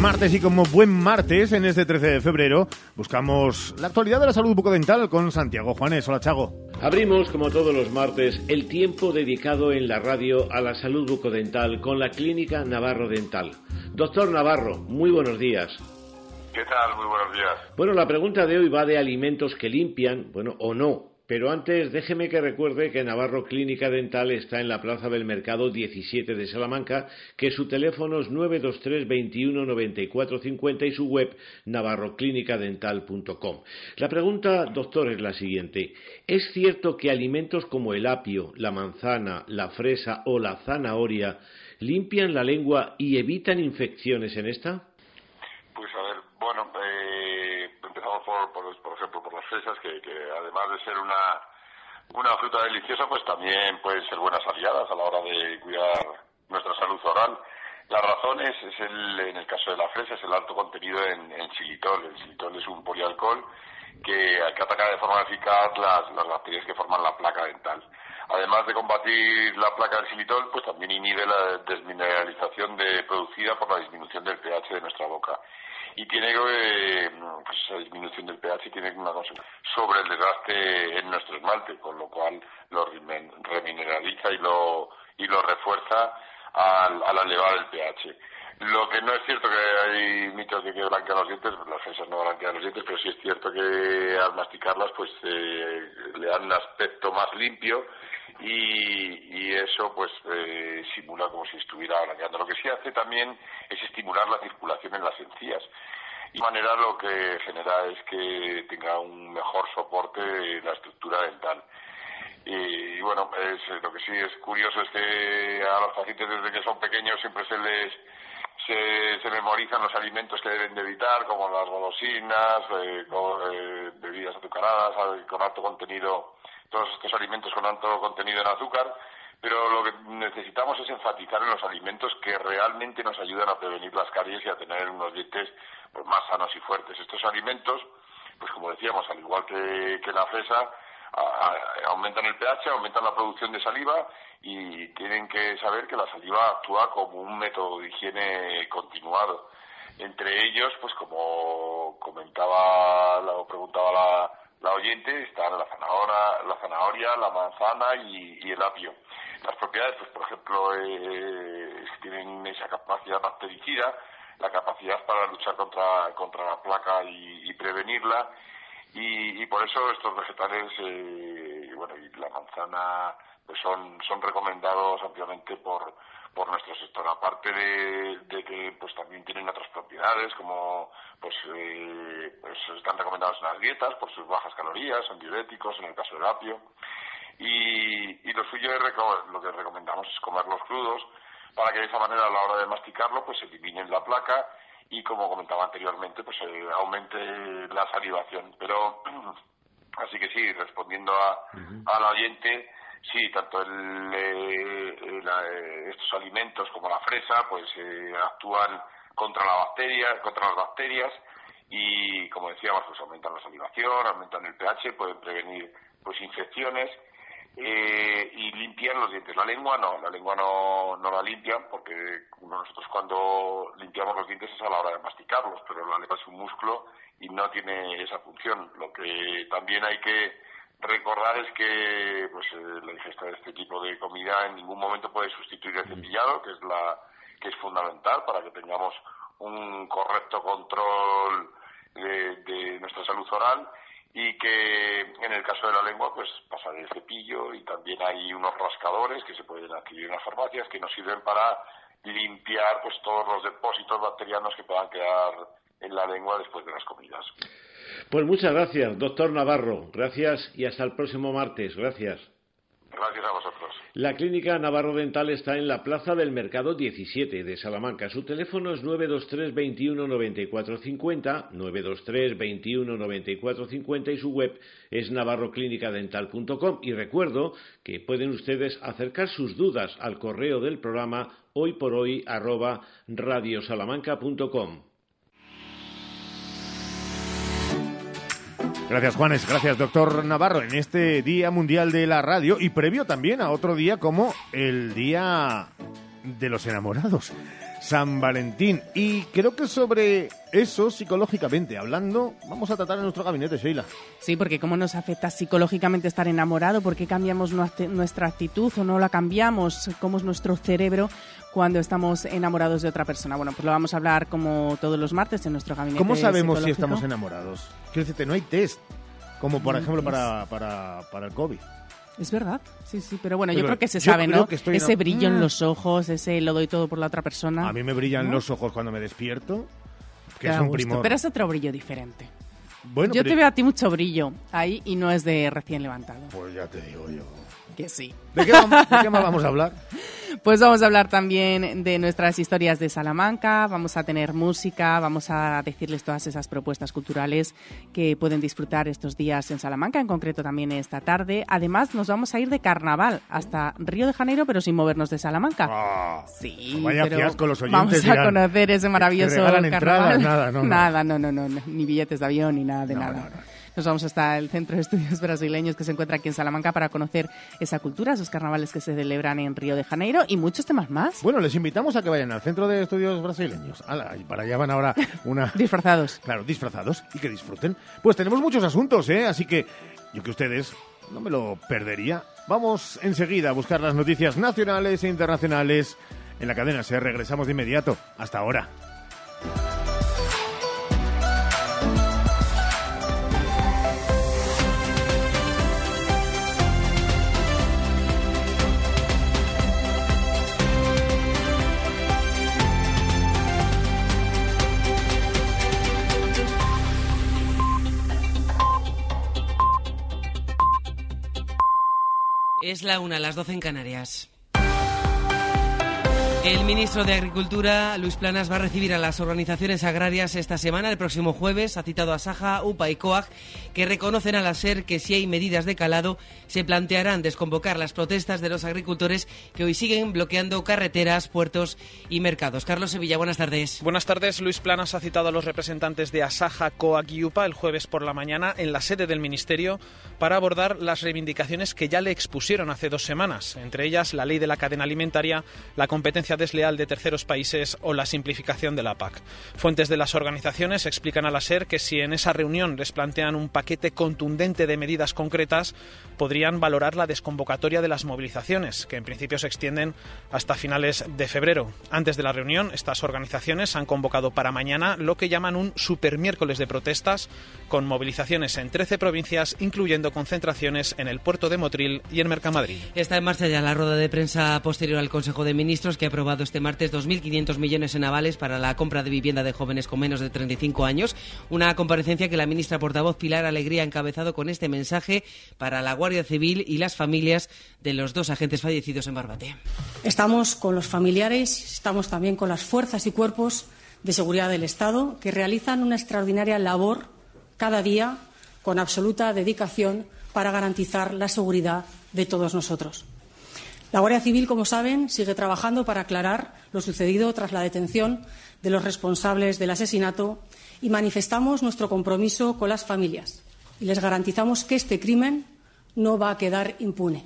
Martes y como buen martes, en este 13 de febrero, buscamos la actualidad de la salud bucodental con Santiago Juanes. Hola, Chago. Abrimos, como todos los martes, el tiempo dedicado en la radio a la salud bucodental con la Clínica Navarro Dental. Doctor Navarro, muy buenos días. ¿Qué tal? Muy buenos días. Bueno, la pregunta de hoy va de alimentos que limpian, bueno, o no. Pero antes, déjeme que recuerde que Navarro Clínica Dental está en la Plaza del Mercado 17 de Salamanca, que su teléfono es 923 21 94 50 y su web navarroclinicadental.com. La pregunta, doctor, es la siguiente. ¿Es cierto que alimentos como el apio, la manzana, la fresa o la zanahoria limpian la lengua y evitan infecciones en esta? Pues a ver, bueno, eh, empezamos por, por, ejemplo, por las fresas, que, que además de ser una, una fruta deliciosa, pues también pueden ser buenas aliadas a la hora de cuidar nuestra salud oral. La razón es, es el, en el caso de la fresa, es el alto contenido en, en xilitol. El xilitol es un polialcohol que, que ataca de forma eficaz las, las bacterias que forman la placa dental. Además de combatir la placa del xilitol, pues también inhibe la desmineralización de, producida por la disminución del pH de nuestra boca. Y tiene, eh, esa disminución del pH tiene una consecuencia sobre el desgaste en nuestro esmalte, con lo cual lo remin- remineraliza y lo, y lo refuerza al, al elevar el pH. Lo que no es cierto que hay mitos de que blanquean los dientes, las fresas no blanquean los dientes, pero sí es cierto que al masticarlas pues eh, le dan un aspecto más limpio y, y eso pues eh, simula como si estuviera blanqueando. Lo que sí hace también es estimular la circulación en las encías. Y de manera lo que genera es que tenga un mejor soporte la estructura dental. Y, bueno, es, lo que sí es curioso es que a los pacientes desde que son pequeños siempre se les se, memorizan los alimentos que deben de evitar, como las golosinas, eh, eh, bebidas azucaradas, eh, con alto contenido, todos estos alimentos con alto contenido en azúcar, pero lo que necesitamos es enfatizar en los alimentos que realmente nos ayudan a prevenir las caries y a tener unos dientes pues, más sanos y fuertes. Estos alimentos, pues como decíamos, al igual que, que la fresa, a- aumentan el pH, aumentan la producción de saliva y tienen que saber que la saliva actúa como un método de higiene continuado. Entre ellos, pues como comentaba la- o preguntaba la, la oyente, están la zanahoria, la, zanahoria, la manzana y, el apio. Las propiedades, pues por ejemplo, eh, tienen esa capacidad bactericida, la capacidad para luchar contra, contra la placa y, prevenirla, y, y por eso estos vegetales, eh, bueno, y la manzana, pues son, son recomendados ampliamente por, por nuestro sector, aparte de, de que pues también tienen otras propiedades, como pues, eh, pues están recomendados en las dietas por sus bajas calorías, son diuréticos, en el caso del apio, y, y lo suyo es lo que recomendamos es comerlos crudos, para que de esa manera a la hora de masticarlo pues eliminen la placa y como comentaba anteriormente pues eh, aumente la salivación. Pero <clears throat> así que sí respondiendo a, a la oyente sí tanto el, eh, eh, eh, estos alimentos como la fresa pues eh, actúan contra la bacteria contra las bacterias y como decíamos pues aumentan la salivación aumentan el pH pueden prevenir pues infecciones eh, y limpian los dientes. La lengua no, la lengua no, no la limpian porque nosotros cuando limpiamos los dientes es a la hora de masticarlos, pero la lengua es un músculo y no tiene esa función. Lo que también hay que recordar es que pues, eh, la ingesta de este tipo de comida en ningún momento puede sustituir el cepillado, que es la que es fundamental para que tengamos un correcto control de, de nuestra salud oral y que en el caso de la lengua pues pasar el cepillo y también hay unos rascadores que se pueden adquirir en las farmacias que nos sirven para limpiar pues todos los depósitos bacterianos que puedan quedar en la lengua después de las comidas. Pues muchas gracias, doctor Navarro. Gracias y hasta el próximo martes. Gracias. Gracias a vosotros. La clínica Navarro Dental está en la Plaza del Mercado 17 de Salamanca. Su teléfono es 923 21 94 50, 923 21 94 50 y su web es navarroclinicadental.com. Y recuerdo que pueden ustedes acercar sus dudas al correo del programa hoy por hoy arroba radiosalamanca.com. Gracias, Juanes. Gracias, doctor Navarro. En este Día Mundial de la Radio y previo también a otro día como el Día de los Enamorados, San Valentín. Y creo que sobre eso, psicológicamente hablando, vamos a tratar en nuestro gabinete, Sheila. Sí, porque cómo nos afecta psicológicamente estar enamorado, por qué cambiamos nuestra actitud o no la cambiamos, cómo es nuestro cerebro cuando estamos enamorados de otra persona. Bueno, pues lo vamos a hablar como todos los martes en nuestro gabinete ¿Cómo sabemos si estamos enamorados? Quiero decirte, no hay test, como por No ejemplo para, para, para el COVID. Es verdad, sí, sí, pero bueno, yo creo que se sabe, ¿no? que estoy ese brillo en Mm. los ojos, ese lo doy todo por la otra persona. A mí me brillan ¿No? los ojos cuando me despierto, que es un primor. Pero es otro brillo diferente. Bueno, yo pero- te veo a ti mucho brillo ahí y no es de recién levantado. Pues ya te digo yo. Que sí. ¿De qué, vamos, ¿De qué más vamos a hablar? <laughs> Pues vamos a hablar también de nuestras historias de Salamanca, vamos a tener música, vamos a decirles todas esas propuestas culturales que pueden disfrutar estos días en Salamanca, en concreto también esta tarde. Además, nos vamos a ir de carnaval hasta Río de Janeiro, pero sin movernos de Salamanca. Ah, sí, vaya pero fiasco, los oyentes vamos a conocer ese maravilloso carnaval. nada, no, no. <laughs> Nada, no, no, no, no, ni billetes de avión ni nada de No, nada. No, no. Nos vamos hasta el Centro de Estudios Brasileños que se encuentra aquí en Salamanca para conocer esa cultura, esos carnavales que se celebran en Río de Janeiro y muchos temas más. Bueno, les invitamos a que vayan al Centro de Estudios Brasileños. Ala, y para allá van ahora una... <laughs> disfrazados. Claro, disfrazados y que disfruten. Pues tenemos muchos asuntos, ¿eh? Así que yo que ustedes no me lo perdería. Vamos enseguida a buscar las noticias nacionales e internacionales en la cadena. Se regresamos de inmediato. Hasta ahora. Es la una, las doce en Canarias. El ministro de Agricultura, Luis Planas, va a recibir a las organizaciones agrarias esta semana, el próximo jueves. Ha citado a Saja, UPA y COAG, que reconocen a la SER que si hay medidas de calado, se plantearán desconvocar las protestas de los agricultores que hoy siguen bloqueando carreteras, puertos y mercados. Carlos Sevilla, buenas tardes. Buenas tardes. Luis Planas ha citado a los representantes de Asaja, COAG y UPA el jueves por la mañana en la sede del Ministerio para abordar las reivindicaciones que ya le expusieron hace dos semanas, entre ellas la ley de la cadena alimentaria, la competencia desleal de terceros países o la simplificación de la PAC. Fuentes de las organizaciones explican a la SER que si en esa reunión les plantean un paquete contundente de medidas concretas, podrían valorar la desconvocatoria de las movilizaciones, que en principio se extienden hasta finales de febrero. Antes de la reunión, estas organizaciones han convocado para mañana lo que llaman un super miércoles de protestas, con movilizaciones en 13 provincias, incluyendo concentraciones en el puerto de Motril y en Mercamadrid. Está en marcha ya la rueda de prensa posterior al Consejo de Ministros que ha aprobado este martes 2.500 millones en avales para la compra de vivienda de jóvenes con menos de 35 años. Una comparecencia que la ministra portavoz Pilar Alegría ha encabezado con este mensaje para la Guardia Civil y las familias de los dos agentes fallecidos en Barbate. Estamos con los familiares, estamos también con las fuerzas y cuerpos de seguridad del Estado que realizan una extraordinaria labor cada día con absoluta dedicación para garantizar la seguridad de todos nosotros. La Guardia Civil, como saben, sigue trabajando para aclarar lo sucedido tras la detención de los responsables del asesinato y manifestamos nuestro compromiso con las familias y les garantizamos que este crimen no va a quedar impune.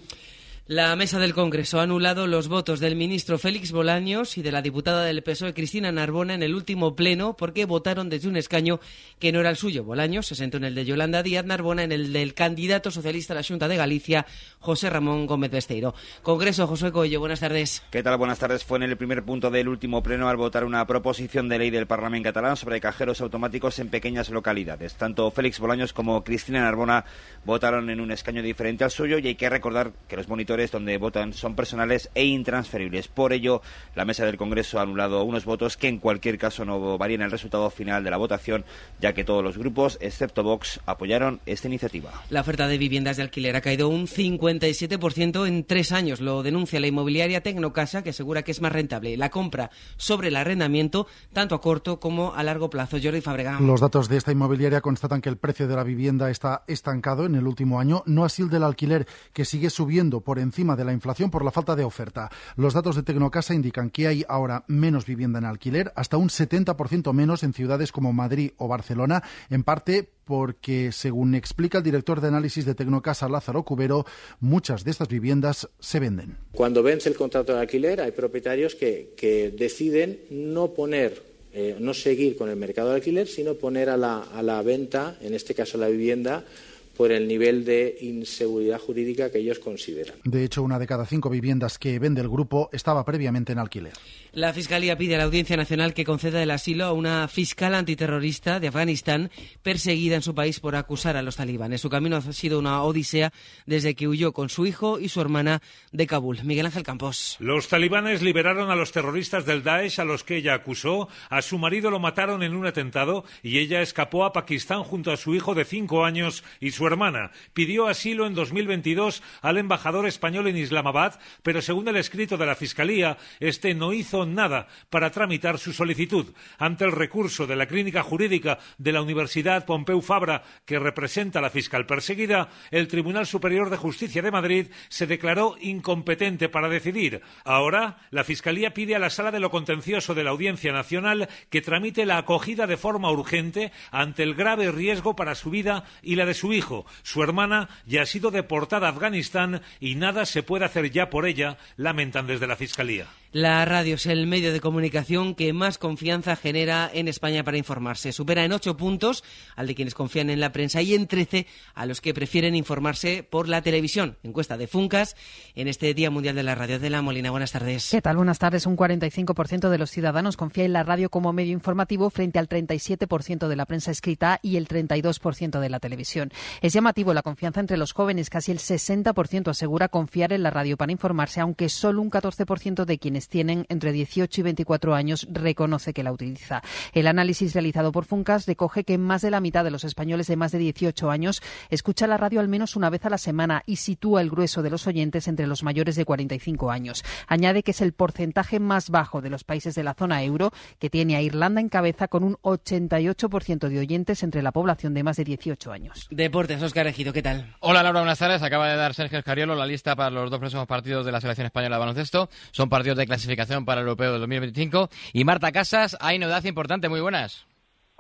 La mesa del Congreso ha anulado los votos del ministro Félix Bolaños y de la diputada del PSOE Cristina Narbona en el último pleno porque votaron desde un escaño que no era el suyo. Bolaños se sentó en el de Yolanda Díaz, Narbona en el del candidato socialista a la Junta de Galicia, José Ramón Gómez Besteiro. Congreso, José Coello, buenas tardes. ¿Qué tal? Buenas tardes. Fue en el primer punto del último pleno al votar una proposición de ley del Parlamento catalán sobre cajeros automáticos en pequeñas localidades. Tanto Félix Bolaños como Cristina Narbona votaron en un escaño diferente al suyo y hay que recordar que los monitores donde votan son personales e intransferibles. Por ello, la mesa del Congreso ha anulado unos votos que en cualquier caso no varían el resultado final de la votación, ya que todos los grupos, excepto Vox, apoyaron esta iniciativa. La oferta de viviendas de alquiler ha caído un 57% en tres años. Lo denuncia la inmobiliaria Tecnocasa, que asegura que es más rentable la compra sobre el arrendamiento, tanto a corto como a largo plazo. Jordi Fabregat. Los datos de esta inmobiliaria constatan que el precio de la vivienda está estancado en el último año, no así el del alquiler, que sigue subiendo por encima de la inflación por la falta de oferta. Los datos de Tecnocasa indican que hay ahora menos vivienda en alquiler, hasta un 70% menos en ciudades como Madrid o Barcelona, en parte porque, según explica el director de análisis de Tecnocasa, Lázaro Cubero, muchas de estas viviendas se venden. Cuando vence el contrato de alquiler, hay propietarios que, que deciden no poner eh, no seguir con el mercado de alquiler, sino poner a la, a la venta, en este caso la vivienda, por el nivel de inseguridad jurídica que ellos consideran. De hecho, una de cada cinco viviendas que vende el grupo estaba previamente en alquiler. La Fiscalía pide a la Audiencia Nacional que conceda el asilo a una fiscal antiterrorista de Afganistán perseguida en su país por acusar a los talibanes. Su camino ha sido una odisea desde que huyó con su hijo y su hermana de Kabul. Miguel Ángel Campos. Los talibanes liberaron a los terroristas del Daesh a los que ella acusó. A su marido lo mataron en un atentado y ella escapó a Pakistán junto a su hijo de cinco años y su hermana. Pidió asilo en 2022 al embajador español en Islamabad, pero según el escrito de la Fiscalía, este no hizo nada para tramitar su solicitud. Ante el recurso de la clínica jurídica de la Universidad Pompeu Fabra, que representa a la fiscal perseguida, el Tribunal Superior de Justicia de Madrid se declaró incompetente para decidir. Ahora, la Fiscalía pide a la Sala de lo Contencioso de la Audiencia Nacional que tramite la acogida de forma urgente ante el grave riesgo para su vida y la de su hijo. Su hermana ya ha sido deportada a Afganistán y nada se puede hacer ya por ella, lamentan desde la Fiscalía. La radio es el medio de comunicación que más confianza genera en España para informarse. Supera en ocho puntos al de quienes confían en la prensa y en trece a los que prefieren informarse por la televisión. Encuesta de Funcas en este Día Mundial de la Radio de la Molina. Buenas tardes. ¿Qué tal? Buenas tardes. Un 45% de los ciudadanos confía en la radio como medio informativo frente al 37% de la prensa escrita y el 32% de la televisión. Es llamativo la confianza entre los jóvenes. Casi el 60% asegura confiar en la radio para informarse, aunque solo un 14% de quienes tienen entre 18 y 24 años reconoce que la utiliza. El análisis realizado por Funcas recoge que más de la mitad de los españoles de más de 18 años escucha la radio al menos una vez a la semana y sitúa el grueso de los oyentes entre los mayores de 45 años. Añade que es el porcentaje más bajo de los países de la zona euro, que tiene a Irlanda en cabeza con un 88% de oyentes entre la población de más de 18 años. Deportes, Oscar Ejido, ¿qué tal? Hola Laura, buenas tardes. Acaba de dar Sergio Escariolo la lista para los dos próximos partidos de la selección española de baloncesto. Son partidos de clasificación para el europeo del 2025. Y Marta Casas, hay novedad importante, muy buenas.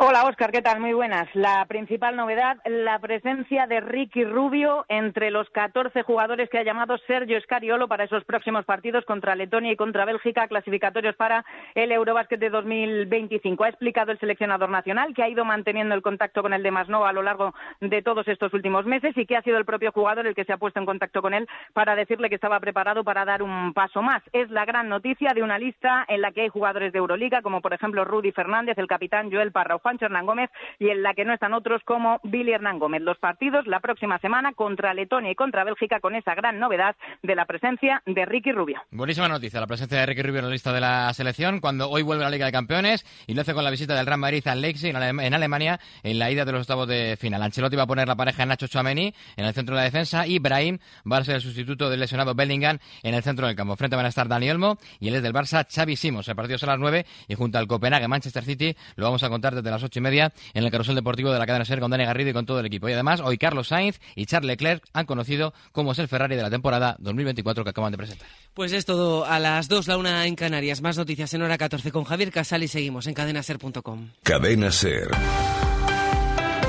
Hola, Óscar, ¿qué tal? Muy buenas. La principal novedad, la presencia de Ricky Rubio entre los 14 jugadores que ha llamado Sergio Scariolo para esos próximos partidos contra Letonia y contra Bélgica, clasificatorios para el Eurobásquet de 2025. Ha explicado el seleccionador nacional que ha ido manteniendo el contacto con el de Masnova a lo largo de todos estos últimos meses y que ha sido el propio jugador el que se ha puesto en contacto con él para decirle que estaba preparado para dar un paso más. Es la gran noticia de una lista en la que hay jugadores de Euroliga, como por ejemplo Rudy Fernández, el capitán Joel Parra Juancho Hernán Gómez y en la que no están otros como Billy Hernán Gómez. Los partidos la próxima semana contra Letonia y contra Bélgica con esa gran novedad de la presencia de Ricky Rubio. Buenísima noticia, la presencia de Ricky Rubio en la lista de la selección cuando hoy vuelve a la Liga de Campeones y lo hace con la visita del Real Madrid al Leipzig en Alemania en la ida de los octavos de final. Ancelotti va a poner la pareja Nacho Chouameni en el centro de la defensa y Brahim va a ser el sustituto del lesionado Bellingham en el centro del campo. Frente van a estar Dani Olmo y el es del Barça Xavi Simons. El partido es a las 9 y junto al Copenhague Manchester City lo vamos a contar desde las ocho y media en el carrusel deportivo de la cadena SER con Dani Garrido y con todo el equipo. Y además, hoy Carlos Sainz y Charles Leclerc han conocido cómo es el Ferrari de la temporada 2024 que acaban de presentar. Pues es todo a las 2, la una en Canarias. Más noticias en hora 14 con Javier Casal y seguimos en cadenaser.com. Cadena Ser.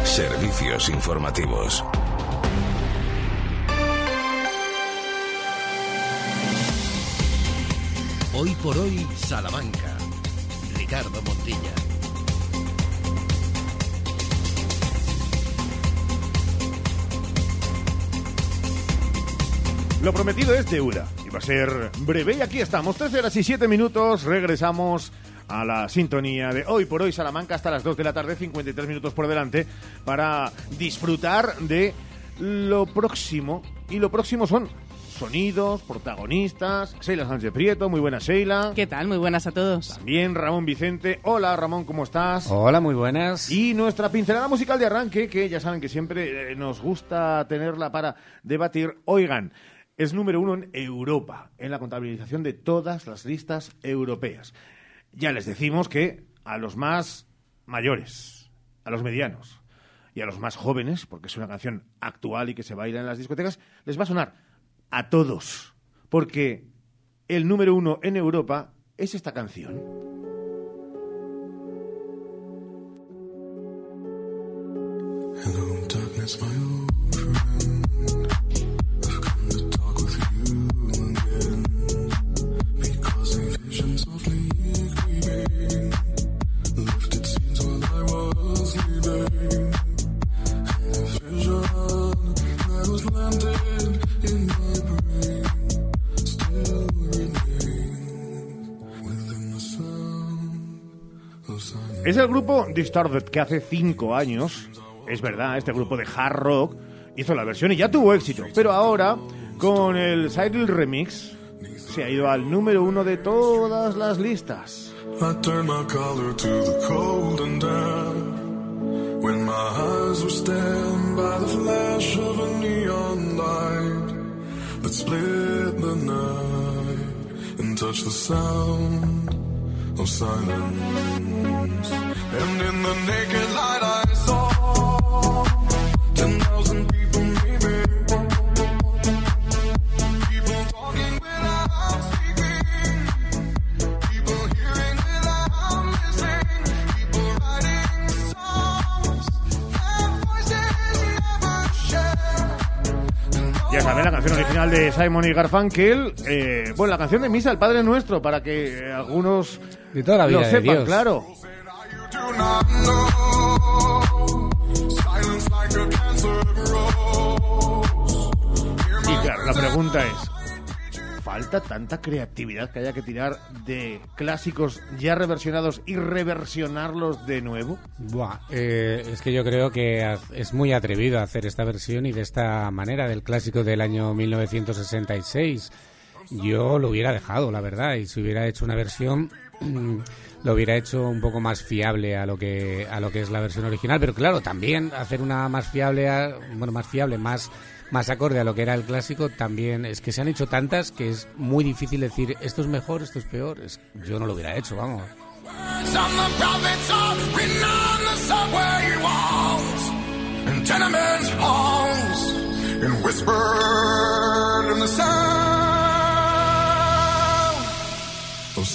Servicios informativos. Hoy por hoy, Salamanca. Ricardo Montilla. Lo prometido es deuda. Y va a ser breve. Y aquí estamos, 13 horas y 7 minutos. Regresamos a la sintonía de hoy por hoy Salamanca hasta las 2 de la tarde, 53 minutos por delante, para disfrutar de lo próximo. Y lo próximo son sonidos, protagonistas. Sheila Sánchez Prieto, muy buenas Sheila. ¿Qué tal? Muy buenas a todos. También Ramón Vicente. Hola Ramón, ¿cómo estás? Hola, muy buenas. Y nuestra pincelada musical de arranque, que ya saben que siempre eh, nos gusta tenerla para debatir. Oigan, es número uno en Europa, en la contabilización de todas las listas europeas. Ya les decimos que a los más mayores, a los medianos y a los más jóvenes, porque es una canción actual y que se baila en las discotecas, les va a sonar a todos, porque el número uno en Europa es esta canción. Hello, darkness, Es el grupo Distorted que hace cinco años, es verdad, este grupo de hard rock hizo la versión y ya tuvo éxito. Pero ahora, con el Cyril Remix, se ha ido al número uno de todas las listas. When my eyes were stabbed by the flash of a neon light that split the night and touched the of silence. And in the naked light I saw ten thousand people maybe. People talking. People hearing. Ya la canción original de Simon y Garfunkel. Eh, bueno, la canción de Misa, el Padre Nuestro, para que algunos De toda la vida lo de sepan, Dios. claro. Y claro, la pregunta es, ¿falta tanta creatividad que haya que tirar de clásicos ya reversionados y reversionarlos de nuevo? Buah, eh, es que yo creo que es muy atrevido hacer esta versión y de esta manera del clásico del año 1966. Yo lo hubiera dejado, la verdad, y si hubiera hecho una versión lo hubiera hecho un poco más fiable a lo que a lo que es la versión original, pero claro, también hacer una más fiable, a- bueno, más fiable, más más acorde a lo que era el clásico, también es que se han hecho tantas que es muy difícil decir esto es mejor, esto es peor. Es- yo no lo hubiera hecho, vamos.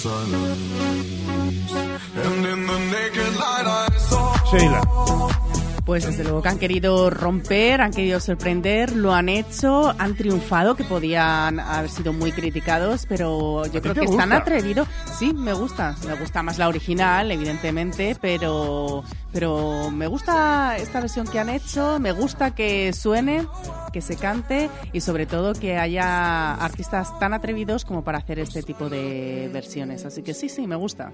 Silence. And in the naked light I saw. Sheila. Pues desde luego que han querido romper, han querido sorprender, lo han hecho, han triunfado, que podían haber sido muy criticados, pero yo creo que están atrevidos. Sí, me gusta, me gusta más la original, evidentemente, pero, pero me gusta esta versión que han hecho, me gusta que suene, que se cante y sobre todo que haya artistas tan atrevidos como para hacer este tipo de versiones. Así que sí, sí, me gusta.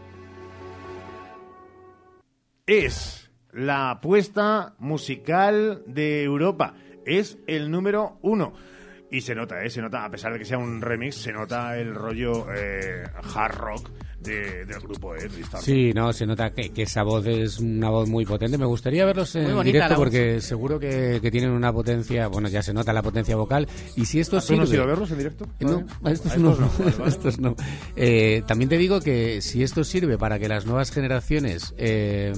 Es la apuesta musical de Europa. Es el número uno. Y se nota, ¿eh? Se nota, a pesar de que sea un remix, se nota el rollo eh, hard rock de- del grupo, ¿eh? Tristan. Sí, no, se nota que, que esa voz es una voz muy potente. Me gustaría verlos en directo porque seguro que, que tienen una potencia, bueno, ya se nota la potencia vocal. Y si esto ¿Ah, ¿Tú no has sirve... ido a verlos en directo? Eh, No, ¿Vale? a estos A no. estos no, <laughs> vale, vale. estos no. Eh, también te digo que si esto sirve para que las nuevas generaciones eh,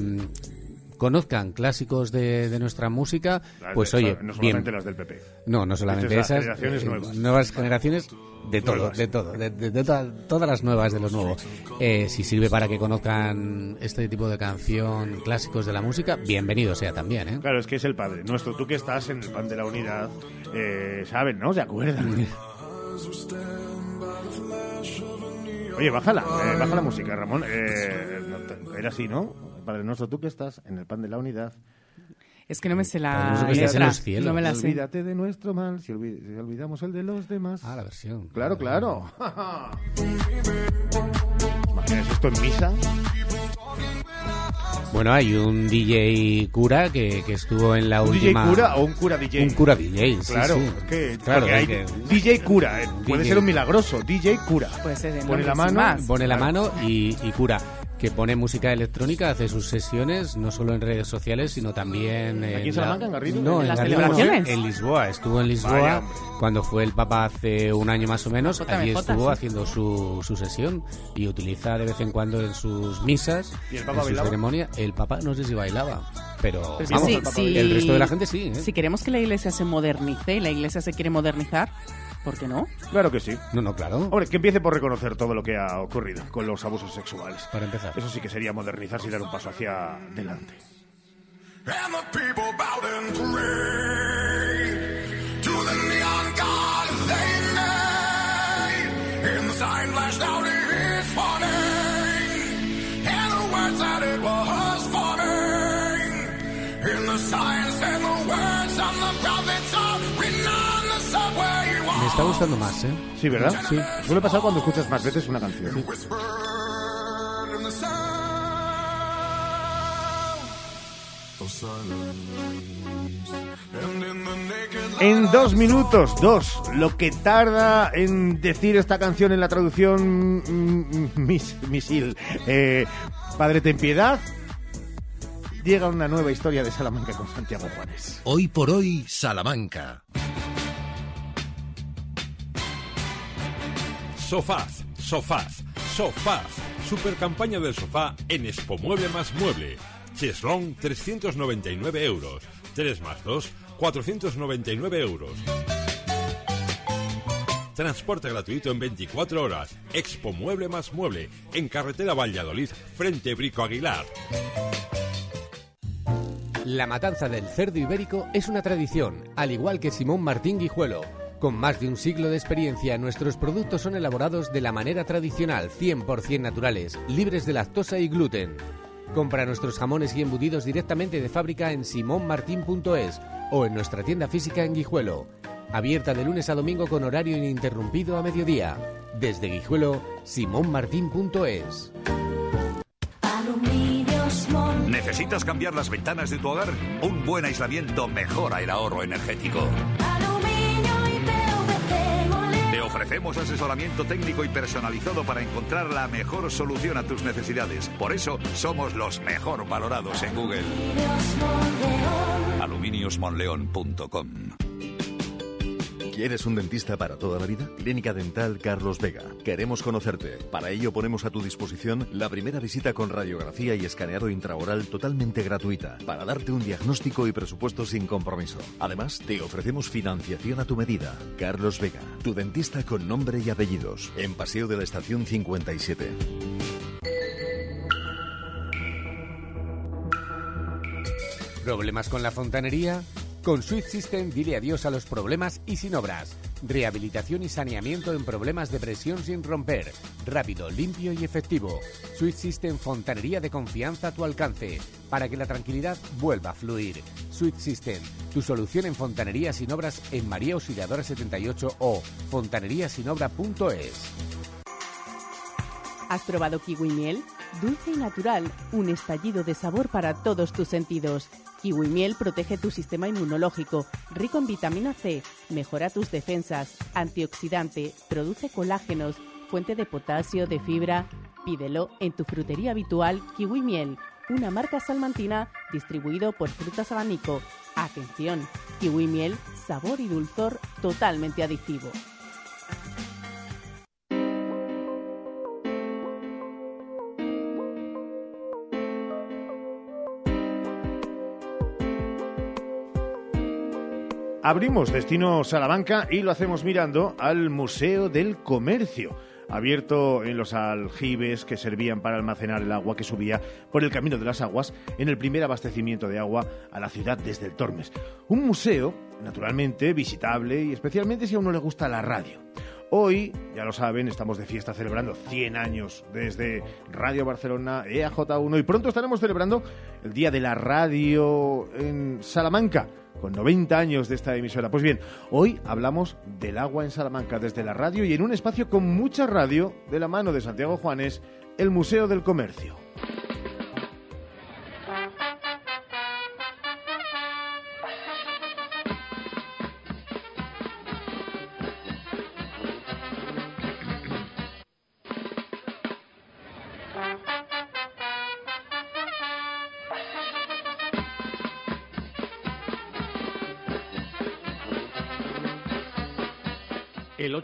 conozcan clásicos de, de nuestra música, Las pues de- oye, no bien. solamente las del PP. No, no solamente esas. generaciones eh, nuevas. nuevas generaciones de todo, de todo, de, de- toda- todas las nuevas de los nuevos. Eh, si sirve para que conozcan este tipo de canción, clásicos de la música, bienvenido sea también, ¿eh? Claro, es que es el padre nuestro. Tú que estás en el pan de la unidad, eh, saben, ¿no? ¿Se acuerdan? Oye, bájala, eh, baja la música, Ramón. Era así, ¿no? Padre nuestro, tú que estás en el pan de la unidad. Es que no me sé la que en letra, los cielos. no me la sé. Olvídate de nuestro mal si, olvi- si olvidamos el de los demás. Ah, la versión. Claro, claro. <laughs> ¿Imaginas esto en misa? Bueno, hay un DJ cura que, que estuvo en la ¿Un última... DJ cura o un cura DJ? Un cura DJ, sí, Claro, sí. es que, Claro, hay que- DJ cura, eh, puede DJ. ser un milagroso, DJ cura. Puede ser Pone la mano, más. Pone la Claro. mano y, y cura. Que pone música electrónica, hace sus sesiones, no solo en redes sociales, sino también en. ¿Aquí en la- Salamanca, en Garrido? No, ¿En en, las Garrido, celebraciones? En Lisboa. Estuvo en Lisboa Vaya, cuando fue el Papa hace un año más o menos. JMJ, Allí estuvo sí. haciendo su, su sesión y utiliza de vez en cuando en sus misas, ¿Y el Papa en su bailaba? ceremonia. El Papa no sé si bailaba, pero Pues vamos, sí, el, sí. el resto de la gente sí. ¿eh? Si queremos que la iglesia se modernice y la iglesia se quiere modernizar, ¿por qué no? Claro que sí. No, no, claro. Hombre, que empiece por reconocer todo lo que ha ocurrido con los abusos sexuales. Para empezar. Eso sí que sería modernizarse y dar un paso hacia adelante. And the sign flashed out his warning. Está gustando más, ¿eh? Sí, ¿verdad? Sí. Suele pasar cuando escuchas más veces una canción. En dos minutos, dos, lo que tarda en decir esta canción en la traducción mm, mis- misil. Eh, Padre, ten piedad. llega una nueva historia de Salamanca con Santiago Juanes. Hoy por hoy, Salamanca. Sofaz, Sofaz, Sofaz. Super campaña del sofá en Expo Mueble más Mueble. Cheslong 399 euros. 3 más 2, 499 euros. Transporte gratuito en 24 horas. Expo Mueble más Mueble. En carretera Valladolid, frente Brico Aguilar. La matanza del cerdo ibérico es una tradición, al igual que Simón Martín Guijuelo. Con más de un siglo de experiencia, nuestros productos son elaborados de la manera tradicional, 100% naturales, libres de lactosa y gluten. Compra nuestros jamones y embutidos directamente de fábrica en simonmartin.es o en nuestra tienda física en Guijuelo. Abierta de lunes a domingo con horario ininterrumpido a mediodía. Desde Guijuelo, simonmartin.es. ¿Necesitas cambiar las ventanas de tu hogar? Un buen aislamiento mejora el ahorro energético. Ofrecemos asesoramiento técnico y personalizado para encontrar la mejor solución a tus necesidades. Por eso somos los mejor valorados en Google. Aluminiosmonleón.com ¿Quieres un dentista para toda la vida? Clínica Dental Carlos Vega. Queremos conocerte. Para ello ponemos a tu disposición la primera visita con radiografía y escaneado intraoral totalmente gratuita para darte un diagnóstico y presupuesto sin compromiso. Además, te ofrecemos financiación a tu medida. Carlos Vega, tu dentista con nombre y apellidos. En Paseo de la Estación 57. ¿Problemas con la fontanería? Con Sweet System dile adiós a los problemas y sin obras. Rehabilitación y saneamiento en problemas de presión sin romper. Rápido, limpio y efectivo. Sweet System Fontanería de confianza a tu alcance. Para que la tranquilidad vuelva a fluir. Sweet System, tu solución en fontanería sin obras en María Auxiliadora 78 o fontaneriasinobra.es. ¿Has probado kiwi miel? Dulce y natural, un estallido de sabor para todos tus sentidos. Kiwi miel protege tu sistema inmunológico, rico en vitamina C, mejora tus defensas, antioxidante, produce colágenos, fuente de potasio, de fibra. Pídelo en tu frutería habitual Kiwi miel, una marca salmantina distribuido por Frutas Abanico. Atención, Kiwi miel, sabor y dulzor totalmente adictivo. Abrimos destino Salamanca y lo hacemos mirando al Museo del Comercio, abierto en los aljibes que servían para almacenar el agua que subía por el camino de las aguas en el primer abastecimiento de agua a la ciudad desde el Tormes. Un museo, naturalmente, visitable y especialmente si a uno le gusta la radio. Hoy, ya lo saben, estamos de fiesta celebrando 100 años desde Radio Barcelona, E EAJ1 y pronto estaremos celebrando el Día de la Radio en Salamanca con 90 años de esta emisora. Pues bien, hoy hablamos del agua en Salamanca desde la radio y en un espacio con mucha radio, de la mano de Santiago Juanes, el Museo del Comercio.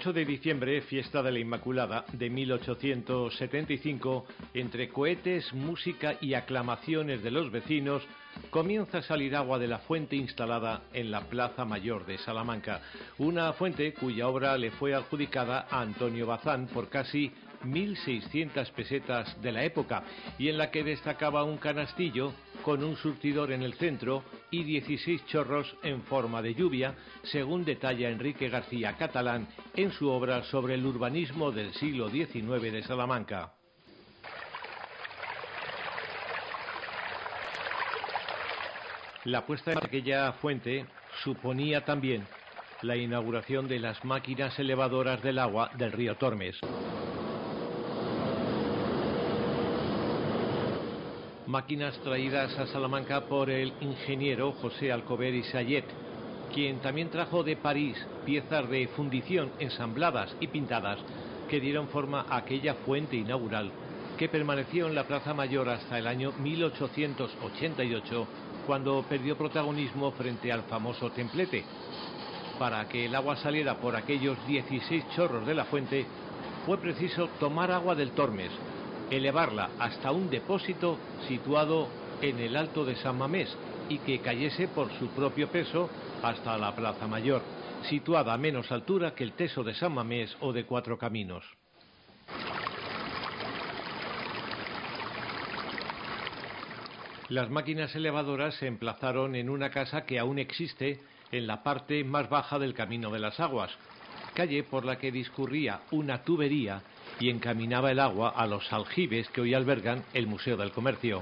8 de diciembre, fiesta de la Inmaculada de 1875, entre cohetes, música y aclamaciones de los vecinos, comienza a salir agua de la fuente instalada en la Plaza Mayor de Salamanca. Una fuente cuya obra le fue adjudicada a Antonio Bazán por casi 1.600 pesetas de la época y en la que destacaba un canastillo con un surtidor en el centro y 16 chorros en forma de lluvia, según detalla Enrique García Catalán en su obra sobre el urbanismo del siglo XIX de Salamanca. La puesta en aquella fuente suponía también la inauguración de las máquinas elevadoras del agua del río Tormes. Máquinas traídas a Salamanca por el ingeniero José Alcover y Sayet, quien también trajo de París piezas de fundición ensambladas y pintadas que dieron forma a aquella fuente inaugural que permaneció en la Plaza Mayor hasta el año 1888, cuando perdió protagonismo frente al famoso templete. Para que el agua saliera por aquellos 16 chorros de la fuente, fue preciso tomar agua del Tormes, elevarla hasta un depósito situado en el Alto de San Mamés y que cayese por su propio peso hasta la Plaza Mayor, situada a menos altura que el Teso de San Mamés o de Cuatro Caminos. Las máquinas elevadoras se emplazaron en una casa que aún existe en la parte más baja del Camino de las Aguas, calle por la que discurría una tubería y encaminaba el agua a los aljibes que hoy albergan el Museo del Comercio.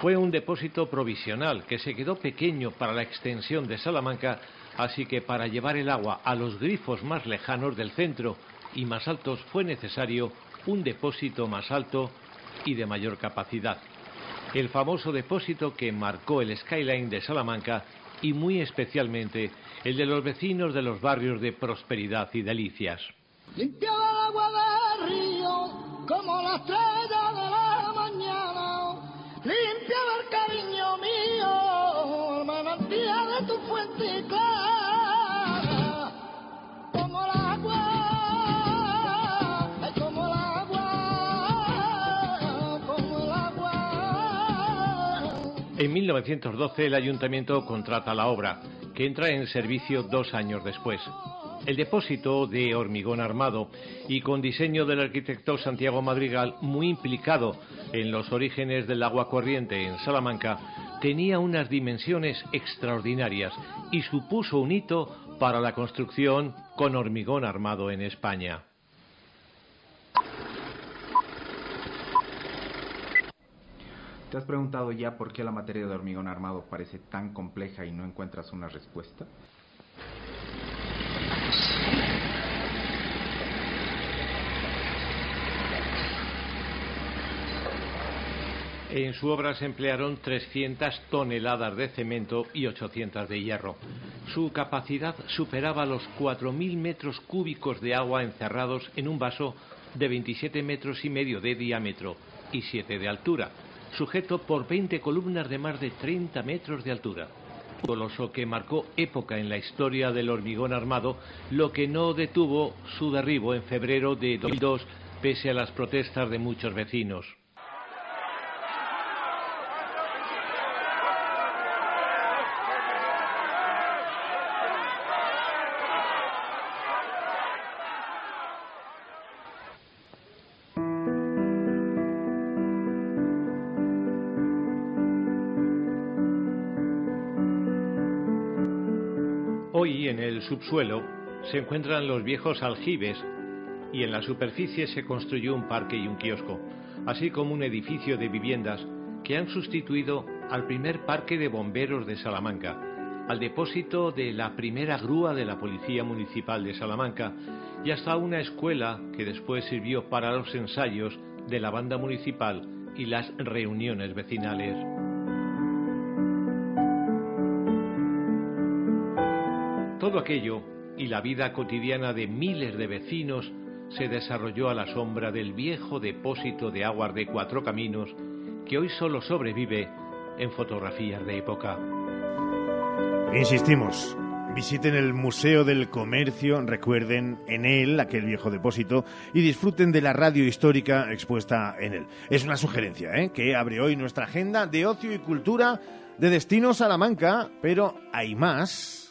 Fue un depósito provisional que se quedó pequeño para la extensión de Salamanca, así que para llevar el agua a los grifos más lejanos del centro y más altos fue necesario un depósito más alto y de mayor capacidad. El famoso depósito que marcó el skyline de Salamanca y muy especialmente el de los vecinos de los barrios de Prosperidad y Delicias. En 1912 el ayuntamiento contrata la obra, que entra en servicio dos años después. El depósito de hormigón armado y con diseño del arquitecto Santiago Madrigal, muy implicado en los orígenes del agua corriente en Salamanca, tenía unas dimensiones extraordinarias y supuso un hito para la construcción con hormigón armado en España. ¿Te has preguntado ya por qué la materia de hormigón armado parece tan compleja y no encuentras una respuesta? En su obra se emplearon 300 toneladas de cemento y 800 de hierro. Su capacidad superaba los 4.000 metros cúbicos de agua encerrados en un vaso de 27 metros y medio de diámetro y 7 de altura, sujeto por 20 columnas de más de 30 metros de altura. Coloso que marcó época en la historia del hormigón armado, lo que no detuvo su derribo en febrero de 2002 pese a las protestas de muchos vecinos. Subsuelo se encuentran los viejos aljibes y en la superficie se construyó un parque y un kiosco, así como un edificio de viviendas que han sustituido al primer parque de bomberos de Salamanca, al depósito de la primera grúa de la Policía Municipal de Salamanca y hasta una escuela que después sirvió para los ensayos de la banda municipal y las reuniones vecinales. Todo aquello y la vida cotidiana de miles de vecinos se desarrolló a la sombra del viejo depósito de aguas de Cuatro Caminos que hoy solo sobrevive en fotografías de época. Insistimos, visiten el Museo del Comercio, recuerden en él aquel viejo depósito y disfruten de la radio histórica expuesta en él. Es una sugerencia ¿eh? que abre hoy nuestra agenda de ocio y cultura de Destino Salamanca, pero hay más.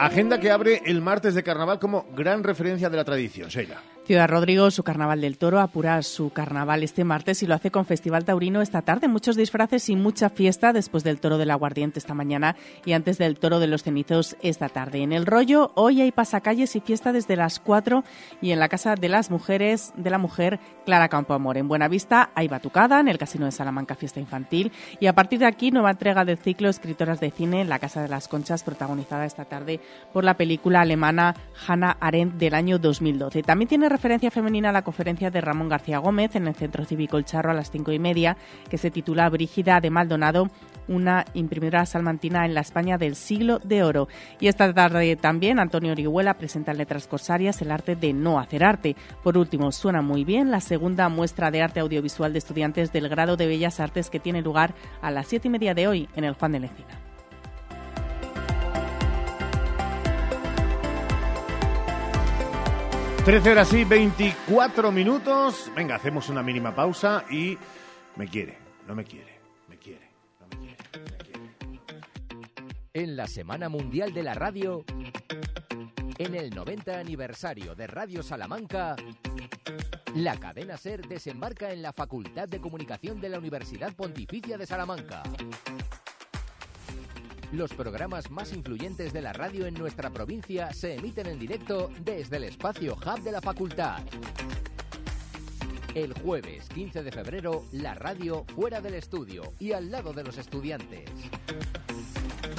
Agenda que abre el martes de carnaval como gran referencia de la tradición, Sheila. Ciudad Rodrigo, su Carnaval del Toro, apura su carnaval este martes y lo hace con Festival Taurino esta tarde. Muchos disfraces y mucha fiesta después del Toro del Aguardiente esta mañana y antes del Toro de los Cenizos esta tarde. En el rollo, hoy hay pasacalles y fiesta desde las 4 y en la Casa de las Mujeres de la Mujer Clara Campoamor. En Buenavista hay batucada, en el Casino de Salamanca fiesta infantil y a partir de aquí nueva entrega del ciclo Escritoras de Cine en la Casa de las Conchas protagonizada esta tarde por la película alemana Hannah Arendt del año 2012. También tiene referencia femenina la conferencia de Ramón García Gómez en el Centro Cívico El Charro a las cinco y media, que se titula Brígida de Maldonado, una imprimidora salmantina en la España del siglo de oro. Y esta tarde también Antonio Orihuela presenta en Letras Corsarias el arte de no hacer arte. Por último, suena muy bien la segunda muestra de arte audiovisual de estudiantes del grado de Bellas Artes que tiene lugar a las siete y media de hoy en el Juan de Lecina. 13 horas y 24 minutos. Venga, hacemos una mínima pausa y me quiere, no me quiere, me quiere. En la Semana Mundial de la Radio, en el 90 aniversario de Radio Salamanca, la cadena SER desembarca en la Facultad de Comunicación de la Universidad Pontificia de Salamanca. Los programas más influyentes de la radio en nuestra provincia se emiten en directo desde el espacio Hub de la facultad. El jueves 15 de febrero, la radio fuera del estudio y al lado de los estudiantes.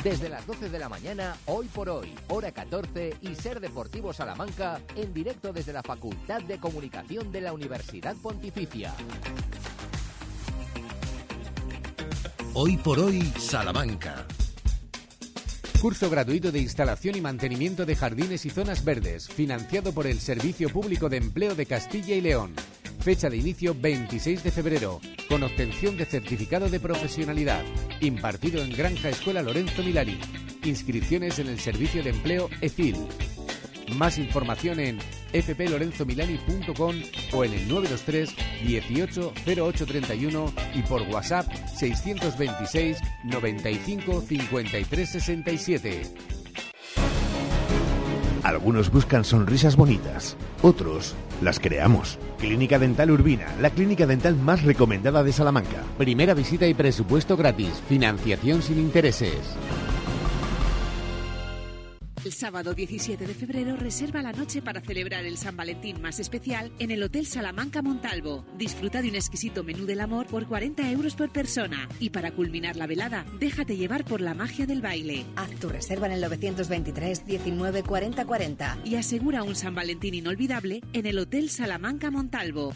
Desde las 12 de la mañana, hoy por hoy, hora 14 y Ser Deportivo Salamanca, en directo desde la Facultad de Comunicación de la Universidad Pontificia. Hoy por hoy, Salamanca. Curso gratuito de instalación y mantenimiento de jardines y zonas verdes, financiado por el Servicio Público de Empleo de Castilla y León. Fecha de inicio 26 de febrero, con obtención de certificado de profesionalidad, impartido en Granja Escuela Lorenzo Milani. Inscripciones en el Servicio de Empleo EFIL. Más información en fplorenzomilani.com o en el 923 18 0831 y por WhatsApp 626 95 53 67. Algunos buscan sonrisas bonitas, otros las creamos. Clínica Dental Urbina, la clínica dental más recomendada de Salamanca. Primera visita y presupuesto gratis. Financiación sin intereses. El sábado 17 de febrero reserva la noche para celebrar el San Valentín más especial en el Hotel Salamanca Montalvo. Disfruta de un exquisito menú del amor por 40 euros por persona. Y para culminar la velada, déjate llevar por la magia del baile. Haz tu reserva en el 923 19 40 40. Y asegura un San Valentín inolvidable en el Hotel Salamanca Montalvo.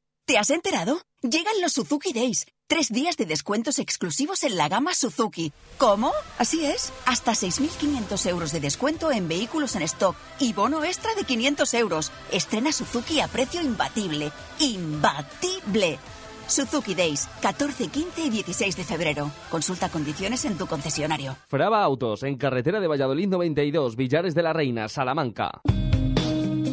¿Te has enterado? Llegan los Suzuki Days. Tres días de descuentos exclusivos en la gama Suzuki. ¿Cómo? Así es. Hasta 6.500 euros de descuento en vehículos en stock y bono extra de 500 euros. Estrena Suzuki a precio imbatible. ¡Imbatible! Suzuki Days, 14, 15 y 16 de febrero. Consulta condiciones en tu concesionario. Fraba Autos, en carretera de Valladolid 92, Villares de la Reina, Salamanca.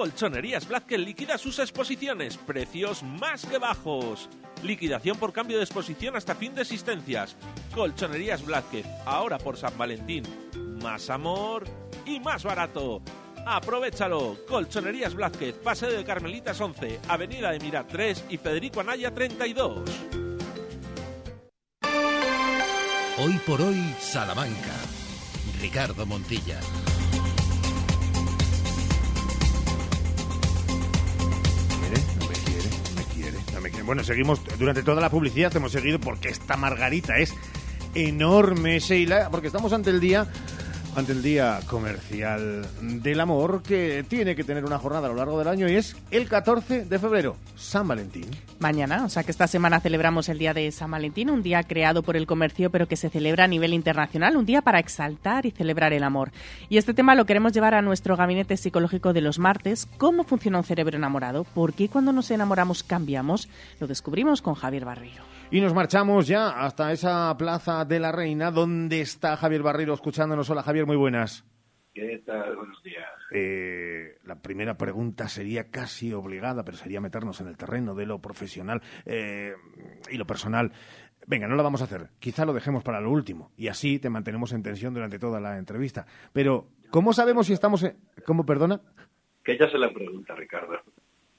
Colchonerías Blázquez liquida sus exposiciones. Precios más que bajos. Liquidación por cambio de exposición hasta fin de existencias. Colchonerías Blázquez, ahora por San Valentín. Más amor y más barato. Aprovechalo. Colchonerías Blázquez, Paseo de Carmelitas 11, Avenida de Mirat 3 y Federico Anaya 32. Hoy por hoy, Salamanca. Ricardo Montilla. Bueno, seguimos durante toda la publicidad, hemos seguido porque esta margarita es enorme, Sheila, porque estamos ante el día ante el Día Comercial del Amor, que tiene que tener una jornada a lo largo del año y es el 14 de febrero, San Valentín. Mañana, o sea que esta semana celebramos el Día de San Valentín, un día creado por el comercio pero que se celebra a nivel internacional, un día para exaltar y celebrar el amor. Y este tema lo queremos llevar a nuestro gabinete psicológico de los martes, cómo funciona un cerebro enamorado, por qué cuando nos enamoramos cambiamos, lo descubrimos con Javier Barreiro. Y nos marchamos ya hasta esa plaza de la Reina, donde está Javier Barreiro escuchándonos. Hola Javier, muy buenas. ¿Qué tal? Buenos días. Eh, la primera pregunta sería casi obligada, pero sería meternos en el terreno de lo profesional eh, y lo personal. Venga, no lo vamos a hacer. Quizá lo dejemos para lo último y así te mantenemos en tensión durante toda la entrevista. Pero, ¿cómo sabemos si estamos en... ¿Cómo, perdona? Que ella se la pregunta, Ricardo.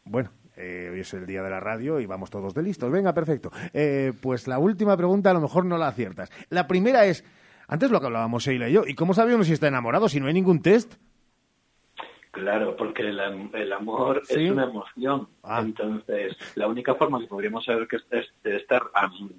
Bueno, eh, hoy es el día de la radio y vamos todos de listos. Venga, perfecto. Eh, pues la última pregunta a lo mejor no la aciertas. La primera es, antes lo que hablábamos Sheila y yo, ¿y cómo sabemos si está enamorado si no hay ningún test? Claro, porque el, el amor Sí. es una emoción. Ah. Entonces, la única forma que podríamos saber que es, de estar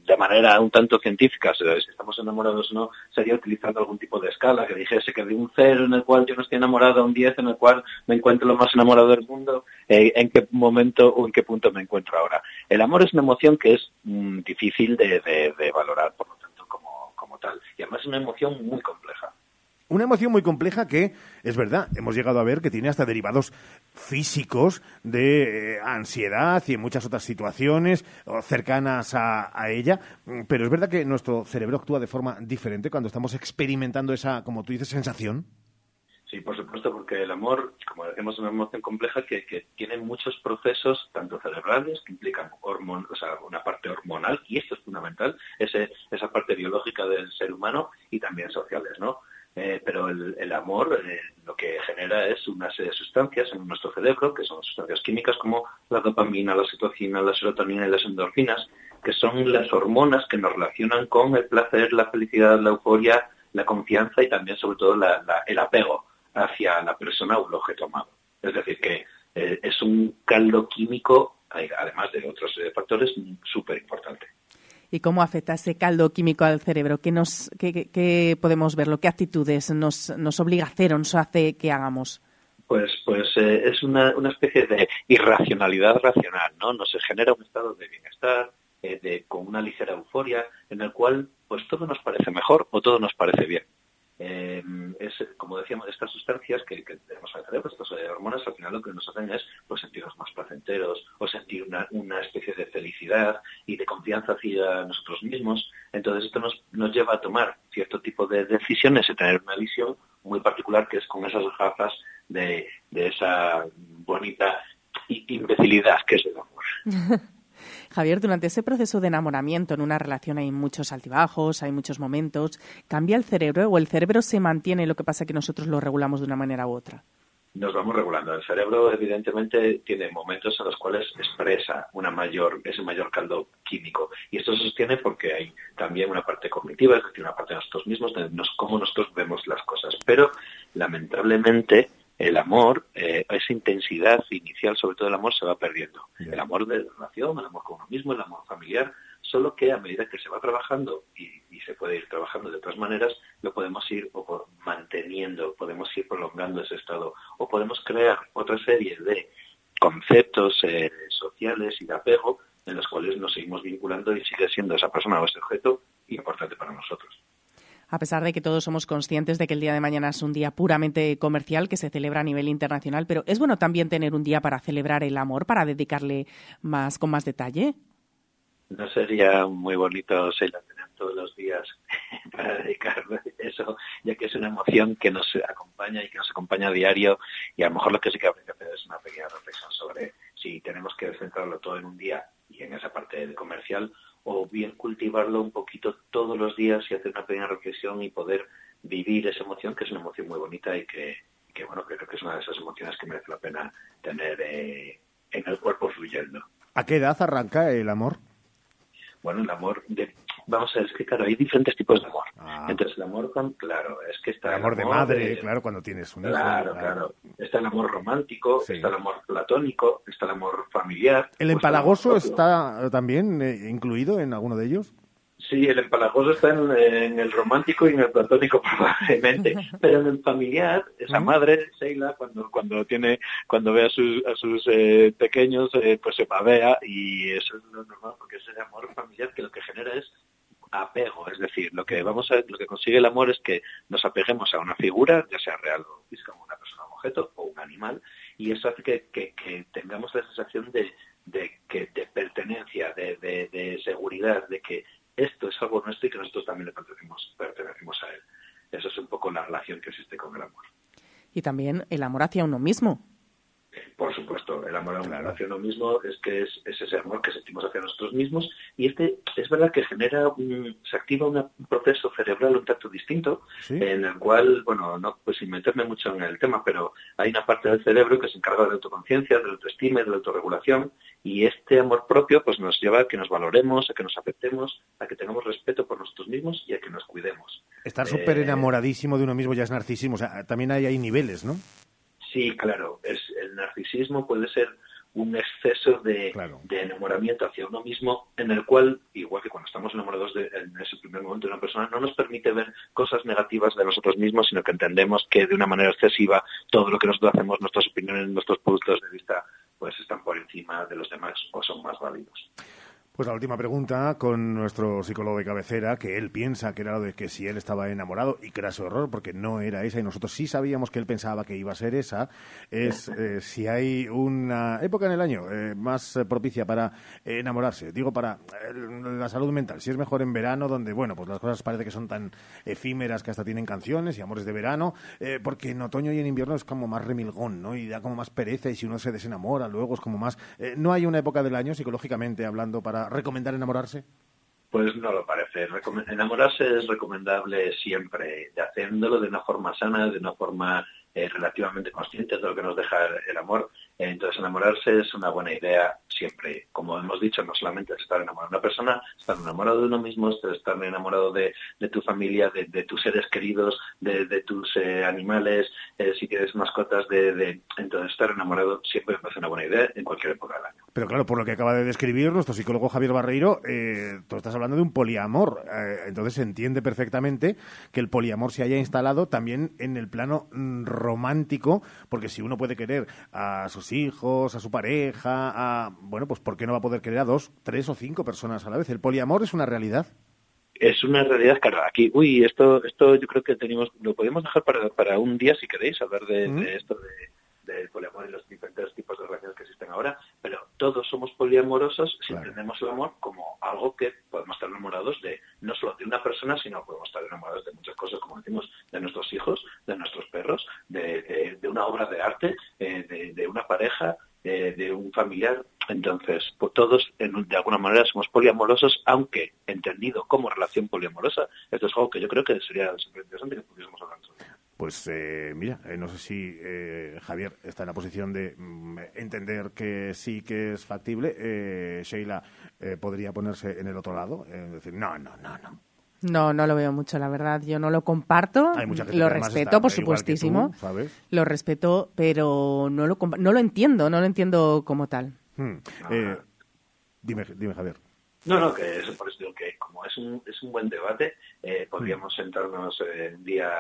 de manera un tanto científica, si estamos enamorados o no, sería utilizando algún tipo de escala que dijese que de un cero en el cual yo no estoy enamorado a un 10 en el cual me encuentro lo más enamorado del mundo, eh, en qué momento o en qué punto me encuentro ahora. El amor es una emoción que es mm, difícil de, de- de valorar, por lo tanto, como, como tal. Y además es una emoción muy compleja. Una emoción muy compleja que, es verdad, hemos llegado a ver que tiene hasta derivados físicos de eh, ansiedad y en muchas otras situaciones cercanas a, ella, Mm, pero es verdad que nuestro cerebro actúa de forma diferente cuando estamos experimentando esa, como tú dices, sensación. Sí, por supuesto, porque el amor, como decimos, es una emoción compleja que, que tiene muchos procesos, tanto cerebrales, que implican hormon, o sea, una parte hormonal, y esto es fundamental, ese, esa parte biológica del ser humano, y también sociales, ¿no? Eh, pero el, el amor eh, lo que genera es una serie de sustancias en nuestro cerebro, que son sustancias químicas como la dopamina, la citocina, la serotonina y las endorfinas, que son las hormonas que nos relacionan con el placer, la felicidad, la euforia, la confianza y también, sobre todo, la- el apego hacia la persona o el objeto amado. Es decir, que eh, es un caldo químico, además de otros factores, súper importante. ¿Y cómo afecta ese caldo químico al cerebro? ¿Qué, nos, qué, podemos verlo? ¿Qué actitudes nos, nos obliga a hacer o nos hace que hagamos? Pues, pues eh, es una, una especie de irracionalidad racional, ¿no? Nos genera un estado de bienestar, eh, de, con una ligera euforia, en el cual pues todo nos parece mejor o todo nos parece bien. Eh, es, como decíamos, estas sustancias que, tenemos en el cerebro, estas eh, hormonas, al final lo que nos hacen es pues, sentirnos más placenteros o sentir una, una especie de felicidad y de confianza hacia nosotros mismos. Entonces esto nos, nos lleva a tomar cierto tipo de decisiones y tener una visión muy particular que es con esas gafas de, de esa bonita imbecilidad que es el amor. <laughs> Javier, durante ese proceso de enamoramiento en una relación hay muchos altibajos, hay muchos momentos. ¿Cambia el cerebro o el cerebro se mantiene? Lo que pasa que nosotros lo regulamos de una manera u otra. nos vamos regulando. El cerebro, evidentemente, tiene momentos en los cuales expresa una mayor, ese mayor caldo químico. Y esto se sostiene porque hay también una parte cognitiva, es decir, una parte de nosotros mismos, de nos- cómo nosotros vemos las cosas. Pero, lamentablemente, el amor, eh, esa intensidad inicial, sobre todo el amor, se va perdiendo. El amor de relación, el amor con uno mismo, el amor familiar, solo que a medida que se va trabajando y, y se puede ir trabajando de otras maneras, lo podemos ir o por- manteniendo, podemos ir prolongando ese estado o podemos crear otra serie de conceptos eh, sociales y de apego en los cuales nos seguimos vinculando y sigue siendo esa persona o ese objeto importante para nosotros. A pesar de que todos somos conscientes de que el día de mañana es un día puramente comercial que se celebra a nivel internacional, pero es bueno también tener un día para celebrar el amor, para dedicarle más con más detalle. ¿No sería muy bonito, Sheila, tener todos los días <laughs> para dedicar eso, ya que es una emoción que nos acompaña y que nos acompaña a diario y a lo mejor lo que sí que habría que hacer es una pequeña reflexión sobre si tenemos que centrarlo todo en un día y en esa parte comercial o bien cultivarlo un poquito todos los días y hacer una pequeña reflexión y poder vivir esa emoción que es una emoción muy bonita y que, que bueno, creo que es una de esas emociones que merece la pena tener eh, en el cuerpo fluyendo. ¿A qué edad arranca el amor? bueno, el amor de... Vamos a ver, es que claro, hay diferentes tipos de amor. Ah. Entonces, el amor, con, claro, es que está El amor de madre, claro, cuando tienes un hijo. Claro, claro. Está el amor romántico, está el amor platónico, está el amor familiar. ¿El está empalagoso está también eh, incluido en alguno de ellos? Sí, el empalagoso está en, en el romántico y en el platónico <laughs> probablemente, <laughs> pero en el familiar, esa Ujú. madre, Sheila, cuando cuando tiene cuando ve a sus a sus eh, pequeños, eh, pues se pavea y eso es lo normal porque es el amor familiar que lo que genera es apego, es decir, lo que vamos a lo que consigue el amor es que nos apeguemos a una figura, ya sea real o como una persona, un objeto o un animal, y eso hace que, que- tengamos la sensación de, de pertenencia, de, de- de seguridad, de que esto es algo nuestro y que nosotros también le pertenecemos, pertenecemos a él. Eso es un poco la relación que existe con el amor. Y también el amor hacia uno mismo. Por supuesto, el amor hacia uno mismo es que es, es ese amor que sentimos hacia nosotros mismos y este es verdad que genera un, se activa un proceso cerebral un tanto distinto en el cual, bueno, no pues sin meterme mucho en el tema, pero hay una parte del cerebro que se encarga de la autoconciencia, de la autoestima y de la autorregulación y este amor propio pues nos lleva a que nos valoremos, a que nos aceptemos, a que tengamos respeto por nosotros mismos y a que nos cuidemos. Estar súper Eh, enamoradísimo de uno mismo ya es narcisismo. O sea, también hay, hay niveles, ¿no? Sí, claro. Es, el narcisismo puede ser un exceso de, de enamoramiento hacia uno mismo en el cual, igual que cuando estamos enamorados de, en ese primer momento de una persona, no nos permite ver cosas negativas de nosotros mismos, sino que entendemos que de una manera excesiva todo lo que nosotros hacemos, nuestras opiniones, nuestros puntos de vista, pues están por encima de los demás o son más válidos. Pues la última pregunta con nuestro psicólogo de cabecera, que él piensa que era lo de que si él estaba enamorado, y que era su error, porque no era esa, y nosotros sí sabíamos que él pensaba que iba a ser esa, es <laughs> eh, si hay una época en el año eh, más eh, propicia para enamorarse, digo para eh, la salud mental, si es mejor en verano, donde, bueno, pues las cosas parece que son tan efímeras que hasta tienen canciones y amores de verano, eh, porque en otoño y en invierno es como más remilgón, ¿no? Y da como más pereza, y si uno se desenamora, luego es como más... ¿No hay una época del año, psicológicamente hablando, para recomendar enamorarse? Pues no lo parece. Recome- Enamorarse es recomendable siempre, haciéndolo de una forma sana, de una forma eh, relativamente consciente de lo que nos deja el amor. Entonces, enamorarse es una buena idea siempre. Como hemos dicho, no solamente es estar enamorado de una persona, estar enamorado de uno mismo, es estar enamorado de, de tu familia, de, de tus seres queridos, de, de tus eh, animales, eh, si tienes mascotas, de- entonces estar enamorado siempre me parece una buena idea en cualquier época del año. Pero claro, por lo que acaba de describir nuestro psicólogo Javier Barreiro, eh, tú estás hablando de un poliamor. Eh, entonces se entiende perfectamente que el poliamor se haya instalado también en el plano mm, romántico, porque si uno puede querer a sus hijos, a su pareja, a bueno, pues ¿por qué no va a poder querer a dos, tres o cinco personas a la vez? El poliamor es una realidad. Es una realidad, claro, aquí, uy, esto, esto yo creo que tenemos, lo podemos dejar para, para un día si queréis, hablar de, de esto de, del poliamor y los diferentes tipos de relaciones que existen ahora, pero todos somos poliamorosos si entendemos el amor como algo que podemos estar enamorados de, no solo de una persona, sino podemos estar enamorados de muchas cosas, como decimos, de nuestros hijos, de nuestros perros, de, de- de una obra de arte, eh, de, de una pareja, eh, de un familiar. Entonces, pues todos en- de alguna manera somos poliamorosos, aunque entendido como relación poliamorosa. Esto es algo que yo creo que sería súper interesante que pudiésemos hablar sobre. Pues eh, mira, eh, no sé si eh, Javier está en la posición de mm, entender que sí que es factible. Eh, Sheila eh, podría ponerse en el otro lado, eh, decir, no, no, no, no. No, no lo veo mucho, la verdad. Yo no lo comparto. Hay mucha gente lo que respeto, está por supuestísimo. tú, ¿sabes? Lo respeto, pero no lo, compa- no lo entiendo, no lo entiendo como tal. Hmm. Eh, dime, dime, Javier. No, no, que eso por eso digo que como es un, es un buen debate, eh, podríamos sentarnos eh, un día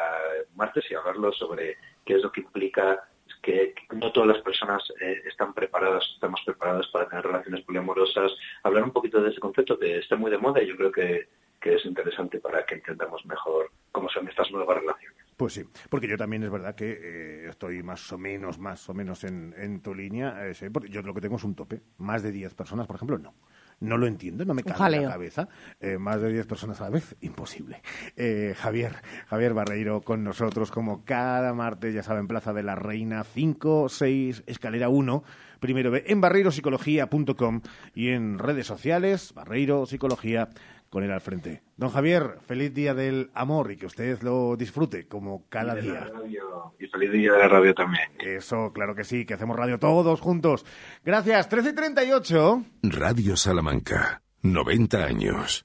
martes y hablarlo sobre qué es lo que implica que no todas las personas eh, están preparadas, estamos preparadas para tener relaciones poliamorosas, hablar un poquito de ese concepto que está muy de moda y yo creo que, que es interesante para que entendamos mejor cómo son estas nuevas relaciones. Pues sí, porque yo también es verdad que eh, estoy más o menos, más o menos en, en tu línea. eh, porque yo lo que tengo es un tope. Más de 10 personas, por ejemplo, no. No lo entiendo, no me cabe en la cabeza. Eh, más de 10 personas a la vez, imposible. Eh, Javier, Javier Barreiro con nosotros como cada martes, ya saben, Plaza de la Reina 5, 6, escalera 1, primero en barreiropsicología.com y en redes sociales, Barreiro Psicología con él al frente. Don Javier, feliz día del amor y que usted lo disfrute como cada la día. radio, y feliz día de la radio también. Eso, claro que sí, que hacemos radio todos juntos. Gracias, 13 y 38. Radio Salamanca. 90 años.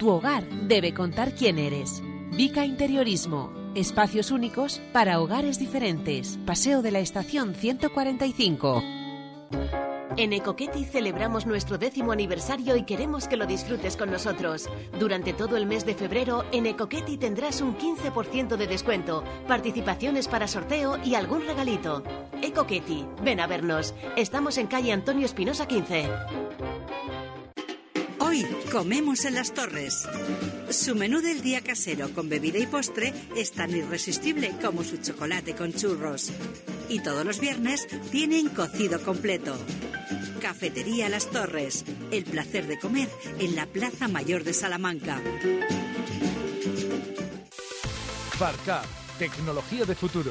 Tu hogar debe contar quién eres. Vica Interiorismo. Espacios únicos para hogares diferentes. Paseo de la Estación 145. En Ecoqueti celebramos nuestro décimo aniversario y queremos que lo disfrutes con nosotros. Durante todo el mes de febrero, en Ecoqueti tendrás un 15% de descuento, participaciones para sorteo y algún regalito. Ecoqueti, ven a vernos. Estamos en calle Antonio Espinosa 15. Hoy comemos en las torres. Su menú del día casero con bebida y postre es tan irresistible como su chocolate con churros. Y todos los viernes tienen cocido completo. Cafetería Las Torres. El placer de comer en la Plaza Mayor de Salamanca. Farcap, tecnología de futuro,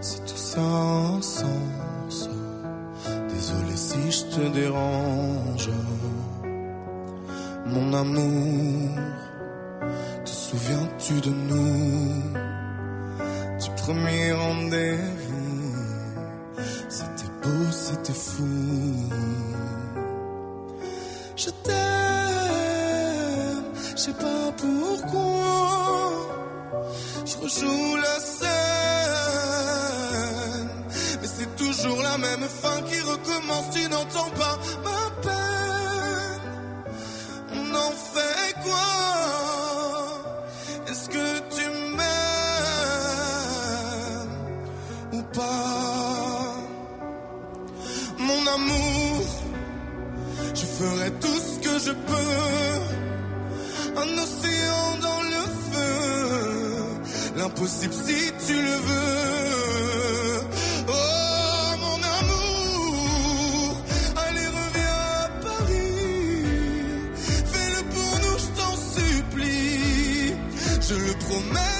Si tout ça sens. Désolé si je te dérange. Mon amour, te souviens-tu de nous? Du premier rendez-vous. C'était beau, c'était fou. Je t'aime, je sais pas pourquoi. Je rejoue la scène, mais c'est toujours la même fin qui recommence. Tu n'entends pas ma peine. On en fait quoi? Est-ce que tu m'aimes ou pas? Mon amour. Je ferai tout ce que je peux. Un océan dans le feu. L'impossible si tu le veux. Oh mon amour. Allez, reviens à Paris. Fais-le pour nous, je t'en supplie. Je le promets,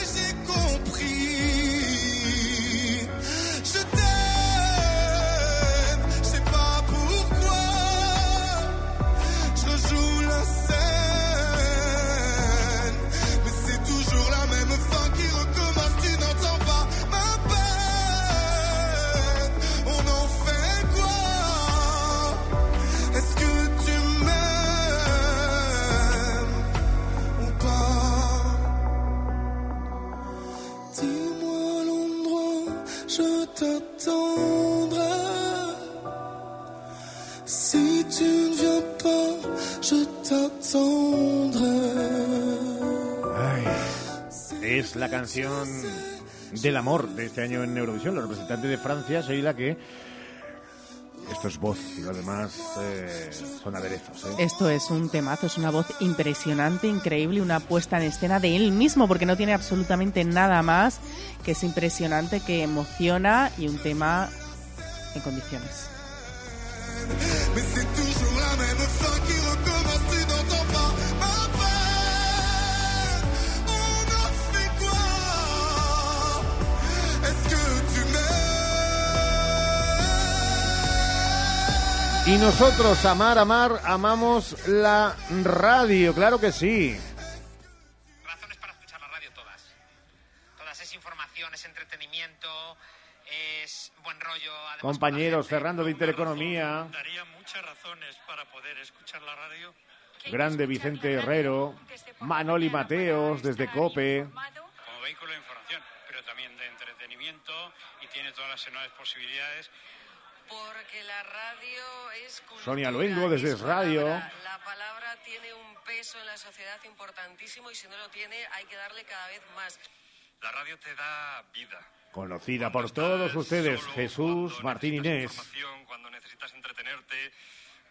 canción del amor de este año en Eurovisión. La representante de Francia, Sheila, que esto es voz y lo demás eh, son aderezos. ¿eh? Esto es un temazo, es una voz impresionante, increíble, una puesta en escena de él mismo, porque no tiene absolutamente nada más, que es impresionante, que emociona y un tema en condiciones. Y nosotros, amar, amar, amamos la radio, claro que sí. Todas es información, es entretenimiento, es buen rollo. Además, Compañeros, Fernando de Intereconomía, Daría muchas razones para poder escuchar la radio. grande Vicente Herrero, Manoli Mateos desde COPE, como vehículo de información, pero también de entretenimiento y tiene todas las enormes posibilidades. Porque la radio es cultura, Sonia Luengo desde es Radio. palabra. La palabra tiene un peso en la sociedad importantísimo y si no lo tiene hay que darle cada vez más. La radio te da vida. conocida por todos ustedes, Jesús Martín Inés. Cuando necesitas entretenerte,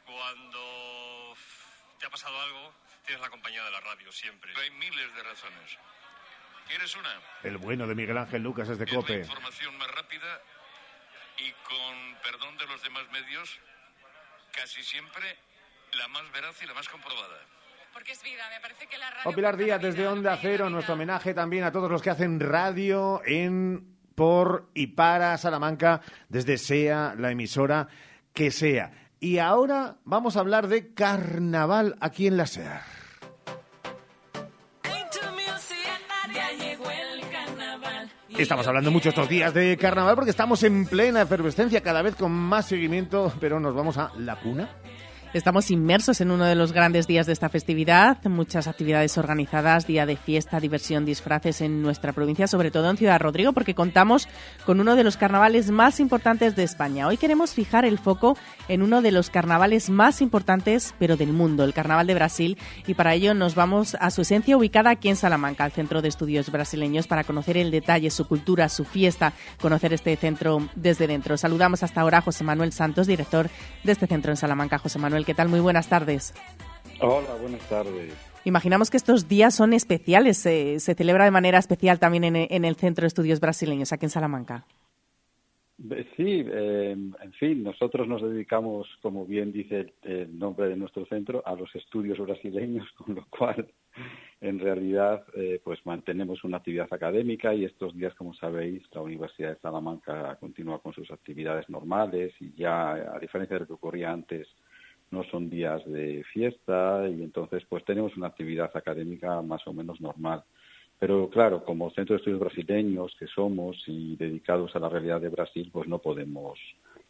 cuando te ha pasado algo, tienes la compañía de la radio siempre. Hay miles de razones. ¿Quieres una? El bueno de Miguel Ángel Lucas Es la COPE. información más rápida y con perdón de los demás medios, casi siempre la más veraz y la más comprobada. porque es vida. Me parece que la radio... O Pilar Díaz desde Onda Cero, nuestro homenaje también a todos los que hacen radio en, por y para Salamanca, desde sea la emisora que sea. Y ahora vamos a hablar de carnaval aquí en la SER. Estamos hablando mucho estos días de carnaval porque estamos en plena efervescencia, cada vez con más seguimiento, pero nos vamos a la cuna. Estamos inmersos en uno de los grandes días de esta festividad, muchas actividades organizadas, día de fiesta, diversión, disfraces en nuestra provincia, sobre todo en Ciudad Rodrigo, porque contamos con uno de los carnavales más importantes de España. Hoy queremos fijar el foco en uno de los carnavales más importantes, pero del mundo, el Carnaval de Brasil, y para ello nos vamos a su esencia ubicada aquí en Salamanca, al Centro de Estudios Brasileños, para conocer el detalle, su cultura, su fiesta, conocer este centro desde dentro. Saludamos hasta ahora a José Manuel Santos, director de este centro en Salamanca. José Manuel, ¿qué tal? Muy buenas tardes. Hola, buenas tardes. Imaginamos que estos días son especiales, se, se celebra de manera especial también en, en, el Centro de Estudios Brasileños, aquí en Salamanca. Sí, eh, en fin, nosotros nos dedicamos, como bien dice el, el, nombre de nuestro centro, a los estudios brasileños, <laughs> con lo cual, en realidad, eh, pues mantenemos una actividad académica y estos días, como sabéis, la Universidad de Salamanca continúa con sus actividades normales y ya, a diferencia de lo que ocurría antes, no son días de fiesta y entonces pues tenemos una actividad académica más o menos normal. Pero claro, como centro de estudios brasileños que somos y dedicados a la realidad de Brasil, pues no podemos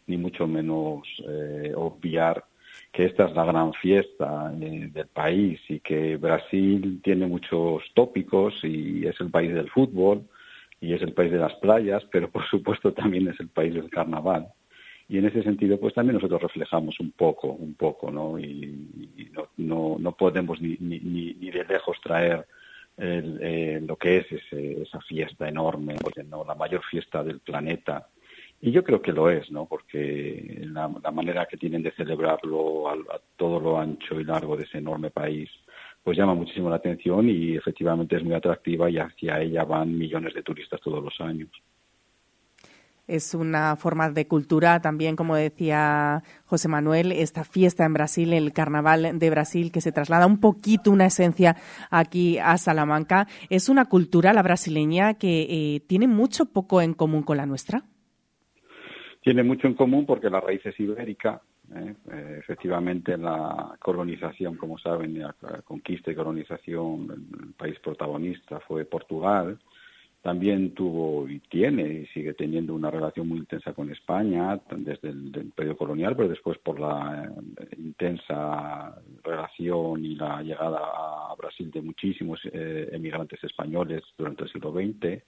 ni mucho menos eh, obviar que esta es la gran fiesta eh, del país y que Brasil tiene muchos tópicos y es el país del fútbol y es el país de las playas, pero por supuesto también es el país del carnaval y en ese sentido pues también nosotros reflejamos un poco un poco no y, no, no, no podemos ni, ni, ni de lejos traer eh, lo que es ese, esa fiesta enorme no la mayor fiesta del planeta. Y yo creo que lo es no porque la, la manera que tienen de celebrarlo a, a todo lo ancho y largo de ese enorme país pues llama muchísimo la atención y efectivamente es muy atractiva y hacia ella van millones de turistas todos los años es una forma de cultura también, como decía José Manuel, esta fiesta en Brasil, el Carnaval de Brasil, que se traslada un poquito una esencia aquí a Salamanca. ¿Es una cultura, la brasileña, que eh, tiene mucho poco en común con la nuestra? Tiene mucho en común porque la raíz es ibérica. ¿eh? Eh, efectivamente, la colonización, como saben, la conquista y colonización, el país protagonista fue Portugal también tuvo y tiene y sigue teniendo una relación muy intensa con España desde el, periodo colonial, pero después por la eh, intensa relación y la llegada a Brasil de muchísimos eh, emigrantes españoles durante el siglo XX.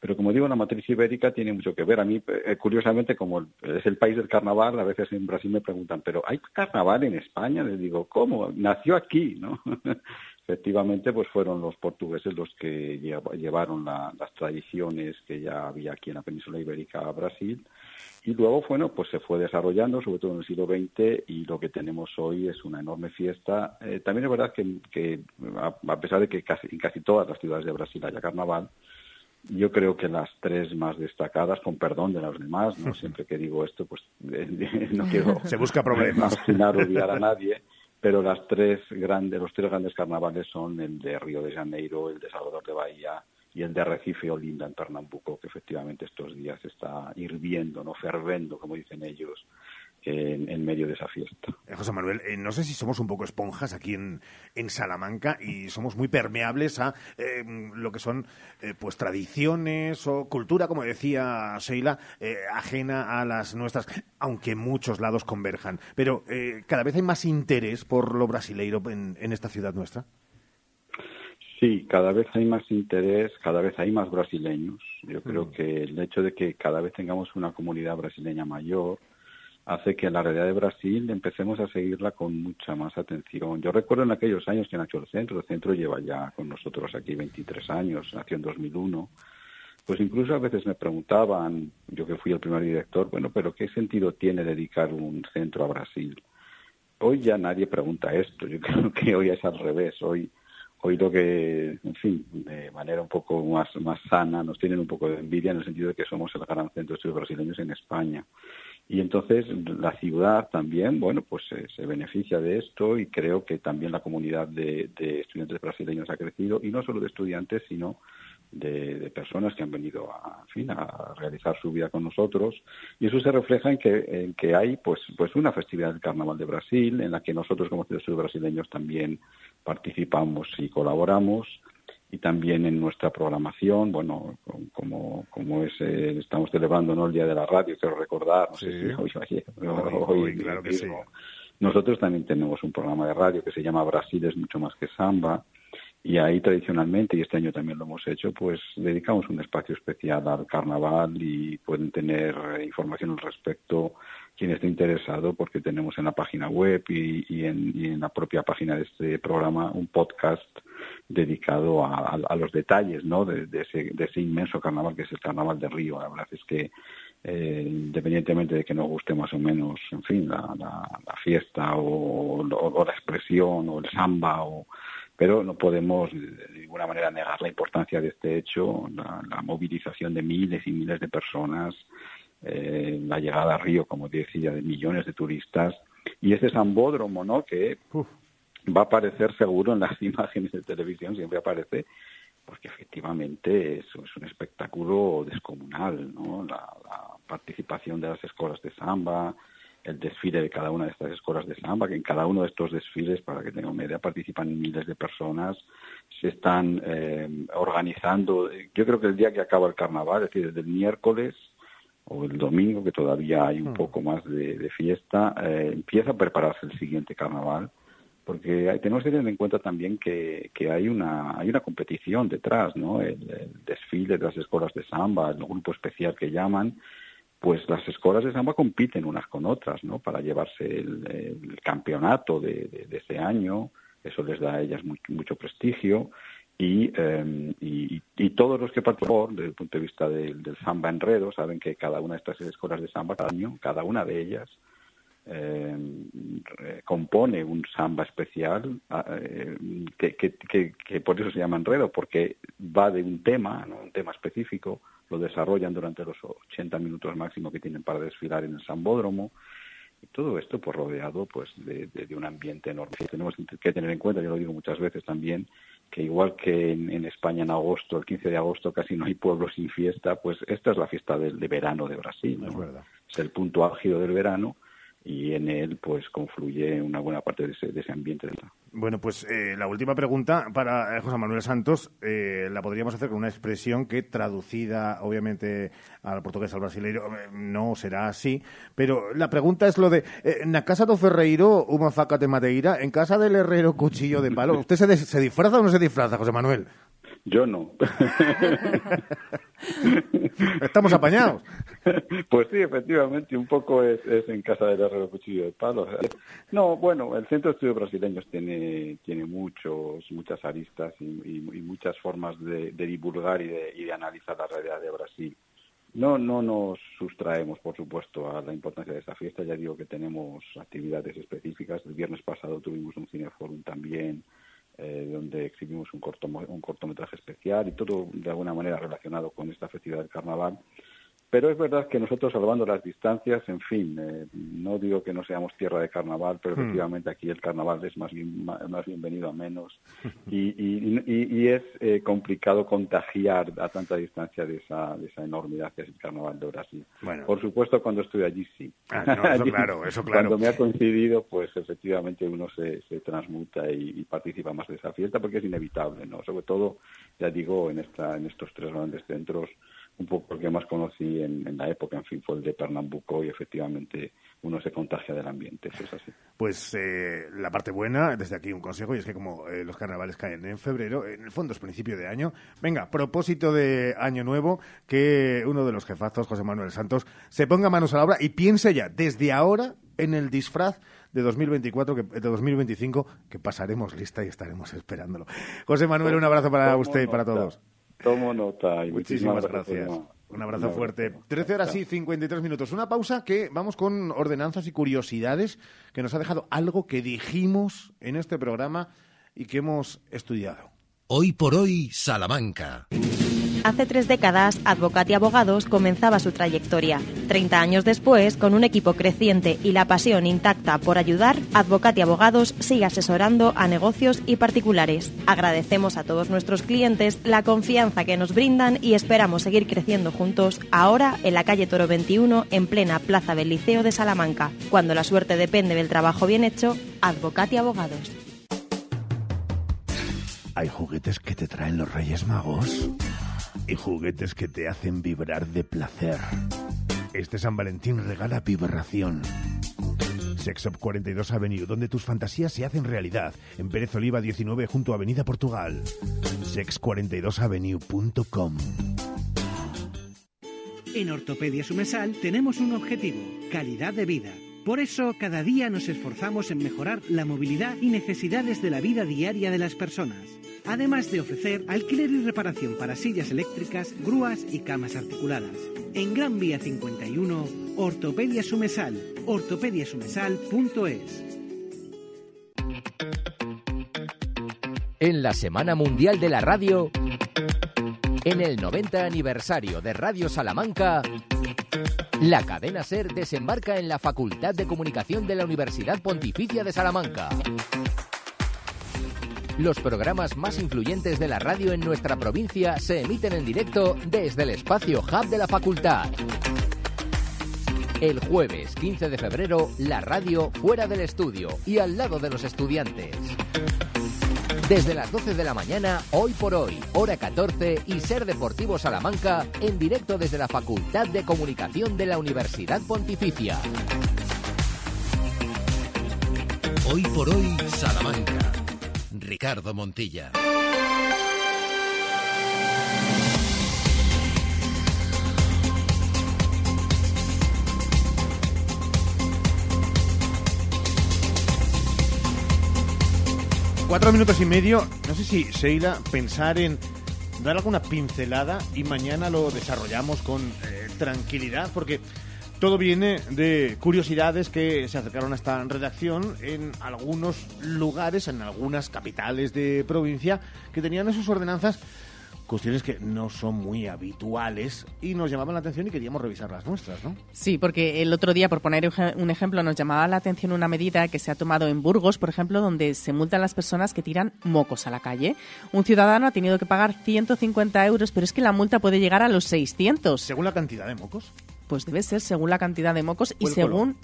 Pero como digo, la matriz ibérica tiene mucho que ver. A mí, eh, curiosamente, como es el país del carnaval, a veces en Brasil me preguntan, ¿pero hay carnaval en España? Les digo, ¿cómo? Nació aquí, ¿no? <laughs> efectivamente pues fueron los portugueses los que llevaron la, las tradiciones que ya había aquí en la península ibérica a Brasil. Y luego bueno pues se fue desarrollando sobre todo en el siglo XX y lo que tenemos hoy es una enorme fiesta. Eh, también es verdad que, que a, a, pesar de que casi, en casi todas las ciudades de Brasil haya carnaval yo creo que las tres más destacadas, con perdón de las demás, no <laughs> siempre que digo esto, pues <laughs> eh, no quiero se busca problemas, odiar a nadie, pero las tres grandes, los tres grandes carnavales son el de Río de Janeiro, el de Salvador de Bahía y el de Recife o Linda en Pernambuco, que efectivamente estos días está hirviendo, no fervendo, como dicen ellos, en, en, medio de esa fiesta. Eh, José Manuel, eh, no sé si somos un poco esponjas aquí en, en Salamanca y somos muy permeables a eh, lo que son eh, pues tradiciones o cultura, como decía Sheila, ajena a las nuestras, aunque muchos lados converjan. Pero cada vez hay más interés por lo brasileiro en, en esta ciudad nuestra. Sí, cada vez hay más interés, cada vez hay más brasileños. Yo creo que el hecho de que cada vez tengamos una comunidad brasileña mayor, hace que la realidad de Brasil empecemos a seguirla con mucha más atención. Yo recuerdo en aquellos años que nació el centro, el centro lleva ya con nosotros aquí 23 años, nació en 2001, pues incluso a veces me preguntaban, yo que fui el primer director, bueno, pero ¿qué sentido tiene dedicar un centro a Brasil? Hoy ya nadie pregunta esto, yo <laughs> creo que hoy es al revés, hoy hoy lo que, en fin, de manera un poco más, más sana, nos tienen un poco de envidia en el sentido de que somos el gran centro de estudios brasileños en España Y entonces la ciudad también, bueno, pues se, se beneficia de esto y creo que también la comunidad de, estudiantes brasileños ha crecido, y no solo de estudiantes, sino de, personas que han venido a, fin, a realizar su vida con nosotros. Y eso se refleja en que, en que hay pues, pues una festividad del Carnaval de Brasil en la que nosotros como ciudadanos brasileños también participamos y colaboramos y también en nuestra programación, bueno, com- como, como es, eh, estamos celebrando ¿no? el Día de la Radio, quiero recordar, no sé si hoy, o ayer, Hoy, hoy hoy, claro que sí. Nosotros también tenemos un programa de radio que se llama Brasil es mucho más que samba y ahí tradicionalmente, y este año también lo hemos hecho, pues dedicamos un espacio especial al carnaval y pueden tener información al respecto quien esté interesado porque tenemos en la página web y, y en, y en la propia página de este programa un podcast dedicado a, los detalles ¿no? de, ese, de ese inmenso carnaval que es el carnaval de Río. La verdad es que eh, independientemente de que nos guste más o menos, en fin, la, la- la fiesta o, la expresión o el samba, o, pero no podemos de ninguna manera negar la importancia de este hecho, la, la movilización de miles y miles de personas, eh, la llegada a Río, como decía, de millones de turistas y ese sambódromo, ¿no? Que va a aparecer seguro en las <laughs> imágenes de televisión, siempre aparece, porque efectivamente es, es un espectáculo descomunal, ¿no? La, la participación de las escuelas de samba, el desfile de cada una de estas escuelas de samba, que en cada uno de estos desfiles, para que tengan una idea, participan miles de personas, se están eh, organizando, yo creo que el día que acaba el carnaval, es decir, desde el miércoles o el domingo, que todavía hay un poco más de, de fiesta, eh, empieza a prepararse el siguiente carnaval, porque tenemos que tener en cuenta también que, que hay una hay una competición detrás, ¿no? El, desfile de las escuelas de samba, el grupo especial que llaman, pues las escuelas de samba compiten unas con otras, ¿no? Para llevarse el, campeonato de, de- ese año, eso les da a ellas mu- mucho prestigio y, eh, y, y todos los que participan desde el punto de vista del, del samba enredo saben que cada una de estas escuelas de samba cada año, cada una de ellas eh, compone un samba especial ah, eh, que, que, que, que por eso se llama enredo, porque va de un tema, ¿no? un tema específico, lo desarrollan durante los 80 minutos máximo que tienen para desfilar en el sambódromo y todo esto pues rodeado pues de, de- de un ambiente enorme. Tenemos que tener en cuenta, yo lo digo muchas veces también, que igual que en, en España en agosto, el 15 de agosto casi no hay pueblo sin fiesta, pues esta es la fiesta de verano de Brasil. ¿no? Es verdad. es el punto álgido del verano y en él pues confluye una buena parte de ese, de ese ambiente. Bueno, pues eh, la última pregunta para eh, José Manuel Santos eh, la podríamos hacer con una expresión que traducida obviamente al portugués al brasileiro eh, no será así, pero la pregunta es lo de eh, en la casa do ferreiro uma faca de madeira, en casa del herrero cuchillo de palo. <laughs> ¿Usted se, se disfraza o no se disfraza, José Manuel? Yo no. <laughs> Estamos apañados. Pues sí, efectivamente, un poco es, es en casa del herrero cuchillo de palo. No, bueno, el Centro de Estudios Brasileños tiene, tiene muchos, muchas aristas y, y- y muchas formas de, de divulgar y de, y de analizar la realidad de Brasil. No, no nos sustraemos, por supuesto, a la importancia de esta fiesta. Ya digo que tenemos actividades específicas. El viernes pasado tuvimos un cineforum también, eh, donde exhibimos un, corto, un cortometraje especial y todo de alguna manera relacionado con esta festividad del carnaval. Pero es verdad que nosotros, salvando las distancias, en fin, eh, no digo que no seamos tierra de carnaval, pero Hmm. efectivamente aquí el carnaval es más bien, más bienvenido a menos <laughs> y, y, y- y es eh, complicado contagiar a tanta distancia de esa, de esa enormidad que es el carnaval de Brasil. Bueno. Por supuesto, cuando estuve allí sí. Ah, no, eso Allí, <laughs> claro, eso claro. Cuando me ha coincidido, pues efectivamente uno se, se transmuta y, y participa más de esa fiesta porque es inevitable, ¿no? Sobre todo, ya digo, en, esta, en estos tres grandes centros, un poco el que más conocí en, en la época, en fin, fue el de Pernambuco y efectivamente uno se contagia del ambiente, eso es así. Pues eh, la parte buena, desde aquí un consejo, y es que como eh, los carnavales caen en febrero, en el fondo es principio de año, venga, propósito de año nuevo, que uno de los jefazos, José Manuel Santos, se ponga manos a la obra y piense ya, desde ahora, en el disfraz de 2024, que, de 2025, que pasaremos lista y estaremos esperándolo. José Manuel, un abrazo para usted y para todos. Tomo nota y Muchísimas muchísimas gracias. Un abrazo fuerte. 13 horas y 53 minutos. Una pausa que vamos con ordenanzas y curiosidades que nos ha dejado algo que dijimos en este programa y que hemos estudiado. Hoy por hoy, Salamanca. Hace tres décadas, Advocati Abogados comenzaba su trayectoria. Treinta años después, con un equipo creciente y la pasión intacta por ayudar, Advocati Abogados sigue asesorando a negocios y particulares. Agradecemos a todos nuestros clientes la confianza que nos brindan y esperamos seguir creciendo juntos ahora en la calle Toro 21, en plena plaza del Liceo de Salamanca. Cuando la suerte depende del trabajo bien hecho, Advocati Abogados. Hay juguetes que te traen los Reyes Magos y juguetes que te hacen vibrar de placer. Este San Valentín regala vibración. Sex Shop 42 Avenue, donde tus fantasías se hacen realidad. En Pérez Oliva 19 junto a Avenida Portugal. sex42avenue.com En Ortopedia Sumesal tenemos un objetivo, calidad de vida. Por eso, cada día nos esforzamos en mejorar la movilidad y necesidades de la vida diaria de las personas. Además de ofrecer alquiler y reparación para sillas eléctricas, grúas y camas articuladas. En Gran Vía 51, Ortopedia Sumesal, ortopediasumesal.es. En la Semana Mundial de la Radio, en el 90 aniversario de Radio Salamanca, la cadena SER desembarca en la Facultad de Comunicación de la Universidad Pontificia de Salamanca. Los programas más influyentes de la radio en nuestra provincia se emiten en directo desde el espacio Hub de la facultad. El jueves 15 de febrero, la radio fuera del estudio y al lado de los estudiantes. Desde las 12 de la mañana, hoy por hoy, hora 14 y Ser Deportivo Salamanca, en directo desde la Facultad de Comunicación de la Universidad Pontificia. Hoy por hoy, Salamanca. Ricardo Montilla. Cuatro minutos y medio. No sé si, Sheila, pensar en dar alguna pincelada y mañana lo desarrollamos con eh, tranquilidad, porque todo viene de curiosidades que se acercaron a esta redacción en algunos lugares, en algunas capitales de provincia, que tenían en sus ordenanzas cuestiones que no son muy habituales y nos llamaban la atención y queríamos revisar las nuestras, ¿no? Sí, porque el otro día, por poner un ejemplo, nos llamaba la atención una medida que se ha tomado en Burgos, por ejemplo, donde se multan las personas que tiran mocos a la calle. Un ciudadano ha tenido que pagar 150 euros, pero es que la multa puede llegar a los 600. ¿Según la cantidad de mocos? Pues debe ser según la cantidad de mocos y según...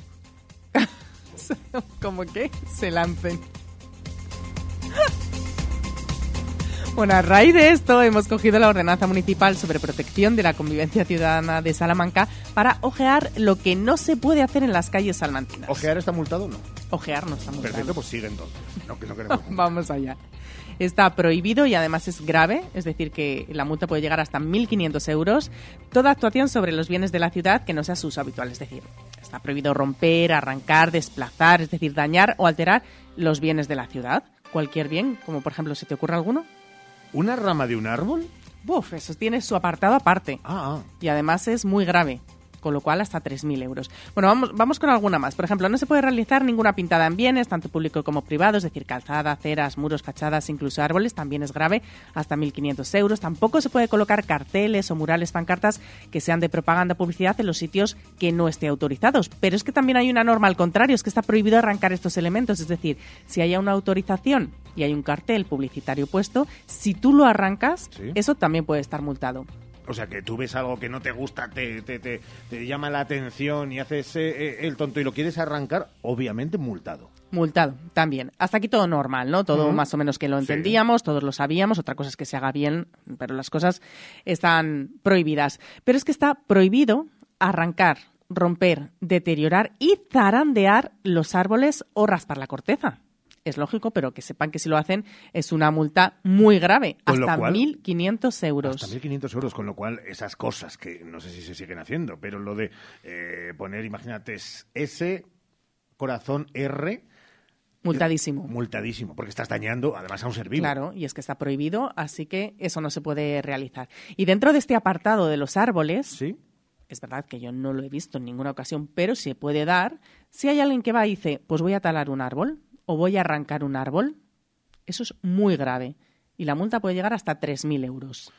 <laughs> como que se lancen. <laughs> Bueno, a raíz de esto hemos cogido la ordenanza municipal sobre protección de la convivencia ciudadana de Salamanca para ojear lo que no se puede hacer en las calles salmantinas. ¿Ojear está multado o no? Ojear no está multado. Perfecto, pues sigue entonces. No, que no queremos. <laughs> Vamos allá. Está prohibido y además es grave, es decir, que la multa puede llegar hasta 1.500 euros. Toda actuación sobre los bienes de la ciudad que no sea su uso habitual, es decir, está prohibido romper, arrancar, desplazar, es decir, dañar o alterar los bienes de la ciudad. Cualquier bien, como por ejemplo, ¿se te ocurre alguno? ¿Una rama de un árbol? Buf, eso tiene su apartado aparte. Ah, Y además es muy grave, con lo cual hasta 3.000 euros. Bueno, vamos, vamos con alguna más. Por ejemplo, no se puede realizar ninguna pintada en bienes, tanto público como privado, es decir, calzada, aceras, muros, fachadas, incluso árboles, también es grave, hasta 1.500 euros. Tampoco se puede colocar carteles o murales, pancartas que sean de propaganda publicidad en los sitios que no esté autorizados. Pero es que también hay una norma al contrario, es que está prohibido arrancar estos elementos, es decir, si haya una autorización y hay un cartel publicitario puesto, si tú lo arrancas, Sí. eso también puede estar multado. O sea, que tú ves algo que no te gusta, te, te, te, te llama la atención y haces eh, eh, el tonto y lo quieres arrancar, obviamente multado. Multado, también. Hasta aquí todo normal, ¿no? Todo más o menos que lo Sí. entendíamos, todos lo sabíamos. Otra cosa es que se haga bien, pero las cosas están prohibidas. Pero es que está prohibido arrancar, romper, deteriorar y zarandear los árboles o raspar la corteza. Es lógico, pero que sepan que si lo hacen es una multa muy grave, Con hasta cual- 1.500 euros. Hasta 1.500 euros, con lo cual esas cosas que no sé si se siguen haciendo, pero lo de eh, poner, imagínate, es S, corazón R, Multadísimo. multadísimo, porque estás dañando además a un ser vivo. Claro, y es que está prohibido, así que eso no se puede realizar. Y dentro de este apartado de los árboles, es verdad que yo no lo he visto en ninguna ocasión, pero se puede dar si hay alguien que va y dice, pues voy a talar un árbol o voy a arrancar un árbol. Eso es muy grave y la multa puede llegar hasta 3.000 euros.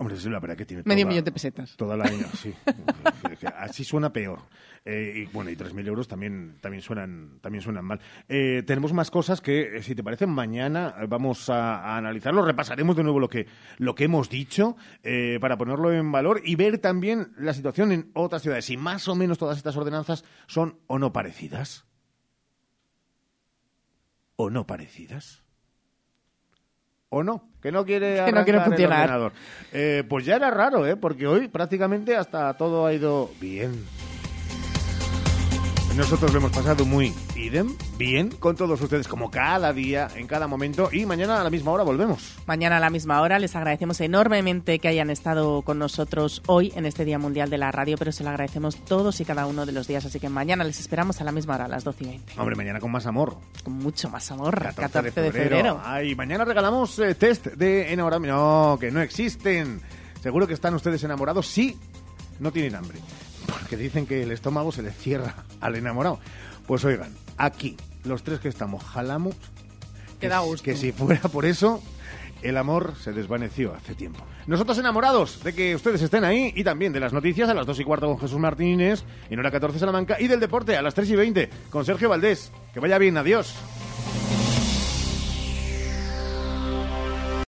Hombre, es la verdad que tiene Medio toda- millón de pesetas. Toda la sí. <laughs> Así suena peor. Eh, y bueno, y 3.000 euros también, también, suenan, también suenan mal. Eh, tenemos más cosas que, eh, si te parece, mañana eh, vamos a, a analizarlo. Repasaremos de nuevo lo que, lo que hemos dicho eh, para ponerlo en valor y ver también la situación en otras ciudades. Si más o menos todas estas ordenanzas son o no parecidas. ¿O no parecidas? ¿O no? Que no quiere Que no quiere el ordenador. Eh, pues ya era raro, ¿eh? Porque hoy prácticamente hasta todo ha ido bien. Nosotros lo hemos pasado muy idem, bien, con todos ustedes, como cada día, en cada momento. Y mañana a la misma hora volvemos. Mañana a la misma hora les agradecemos enormemente que hayan estado con nosotros hoy en este Día Mundial de la Radio, pero se lo agradecemos todos y cada uno de los días. Así que mañana les esperamos a la misma hora, a las 12 y 20. Hombre, mañana con más amor. Con mucho más amor, 14, 14 de febrero. Ay, mañana regalamos eh, test de enamoramiento. No, que no existen. Seguro que están ustedes enamorados si no tienen hambre. Porque dicen que el estómago se le cierra al enamorado. Pues oigan, aquí, los tres que estamos, jalamos. Que da gusto. Que si fuera por eso, el amor se desvaneció hace tiempo. Nosotros enamorados de que ustedes estén ahí y también de las noticias a las 2 y cuarto con Jesús Martínez, en hora 14 Salamanca, y del deporte a las 3 y 20 con Sergio Valdés. Que vaya bien, adiós.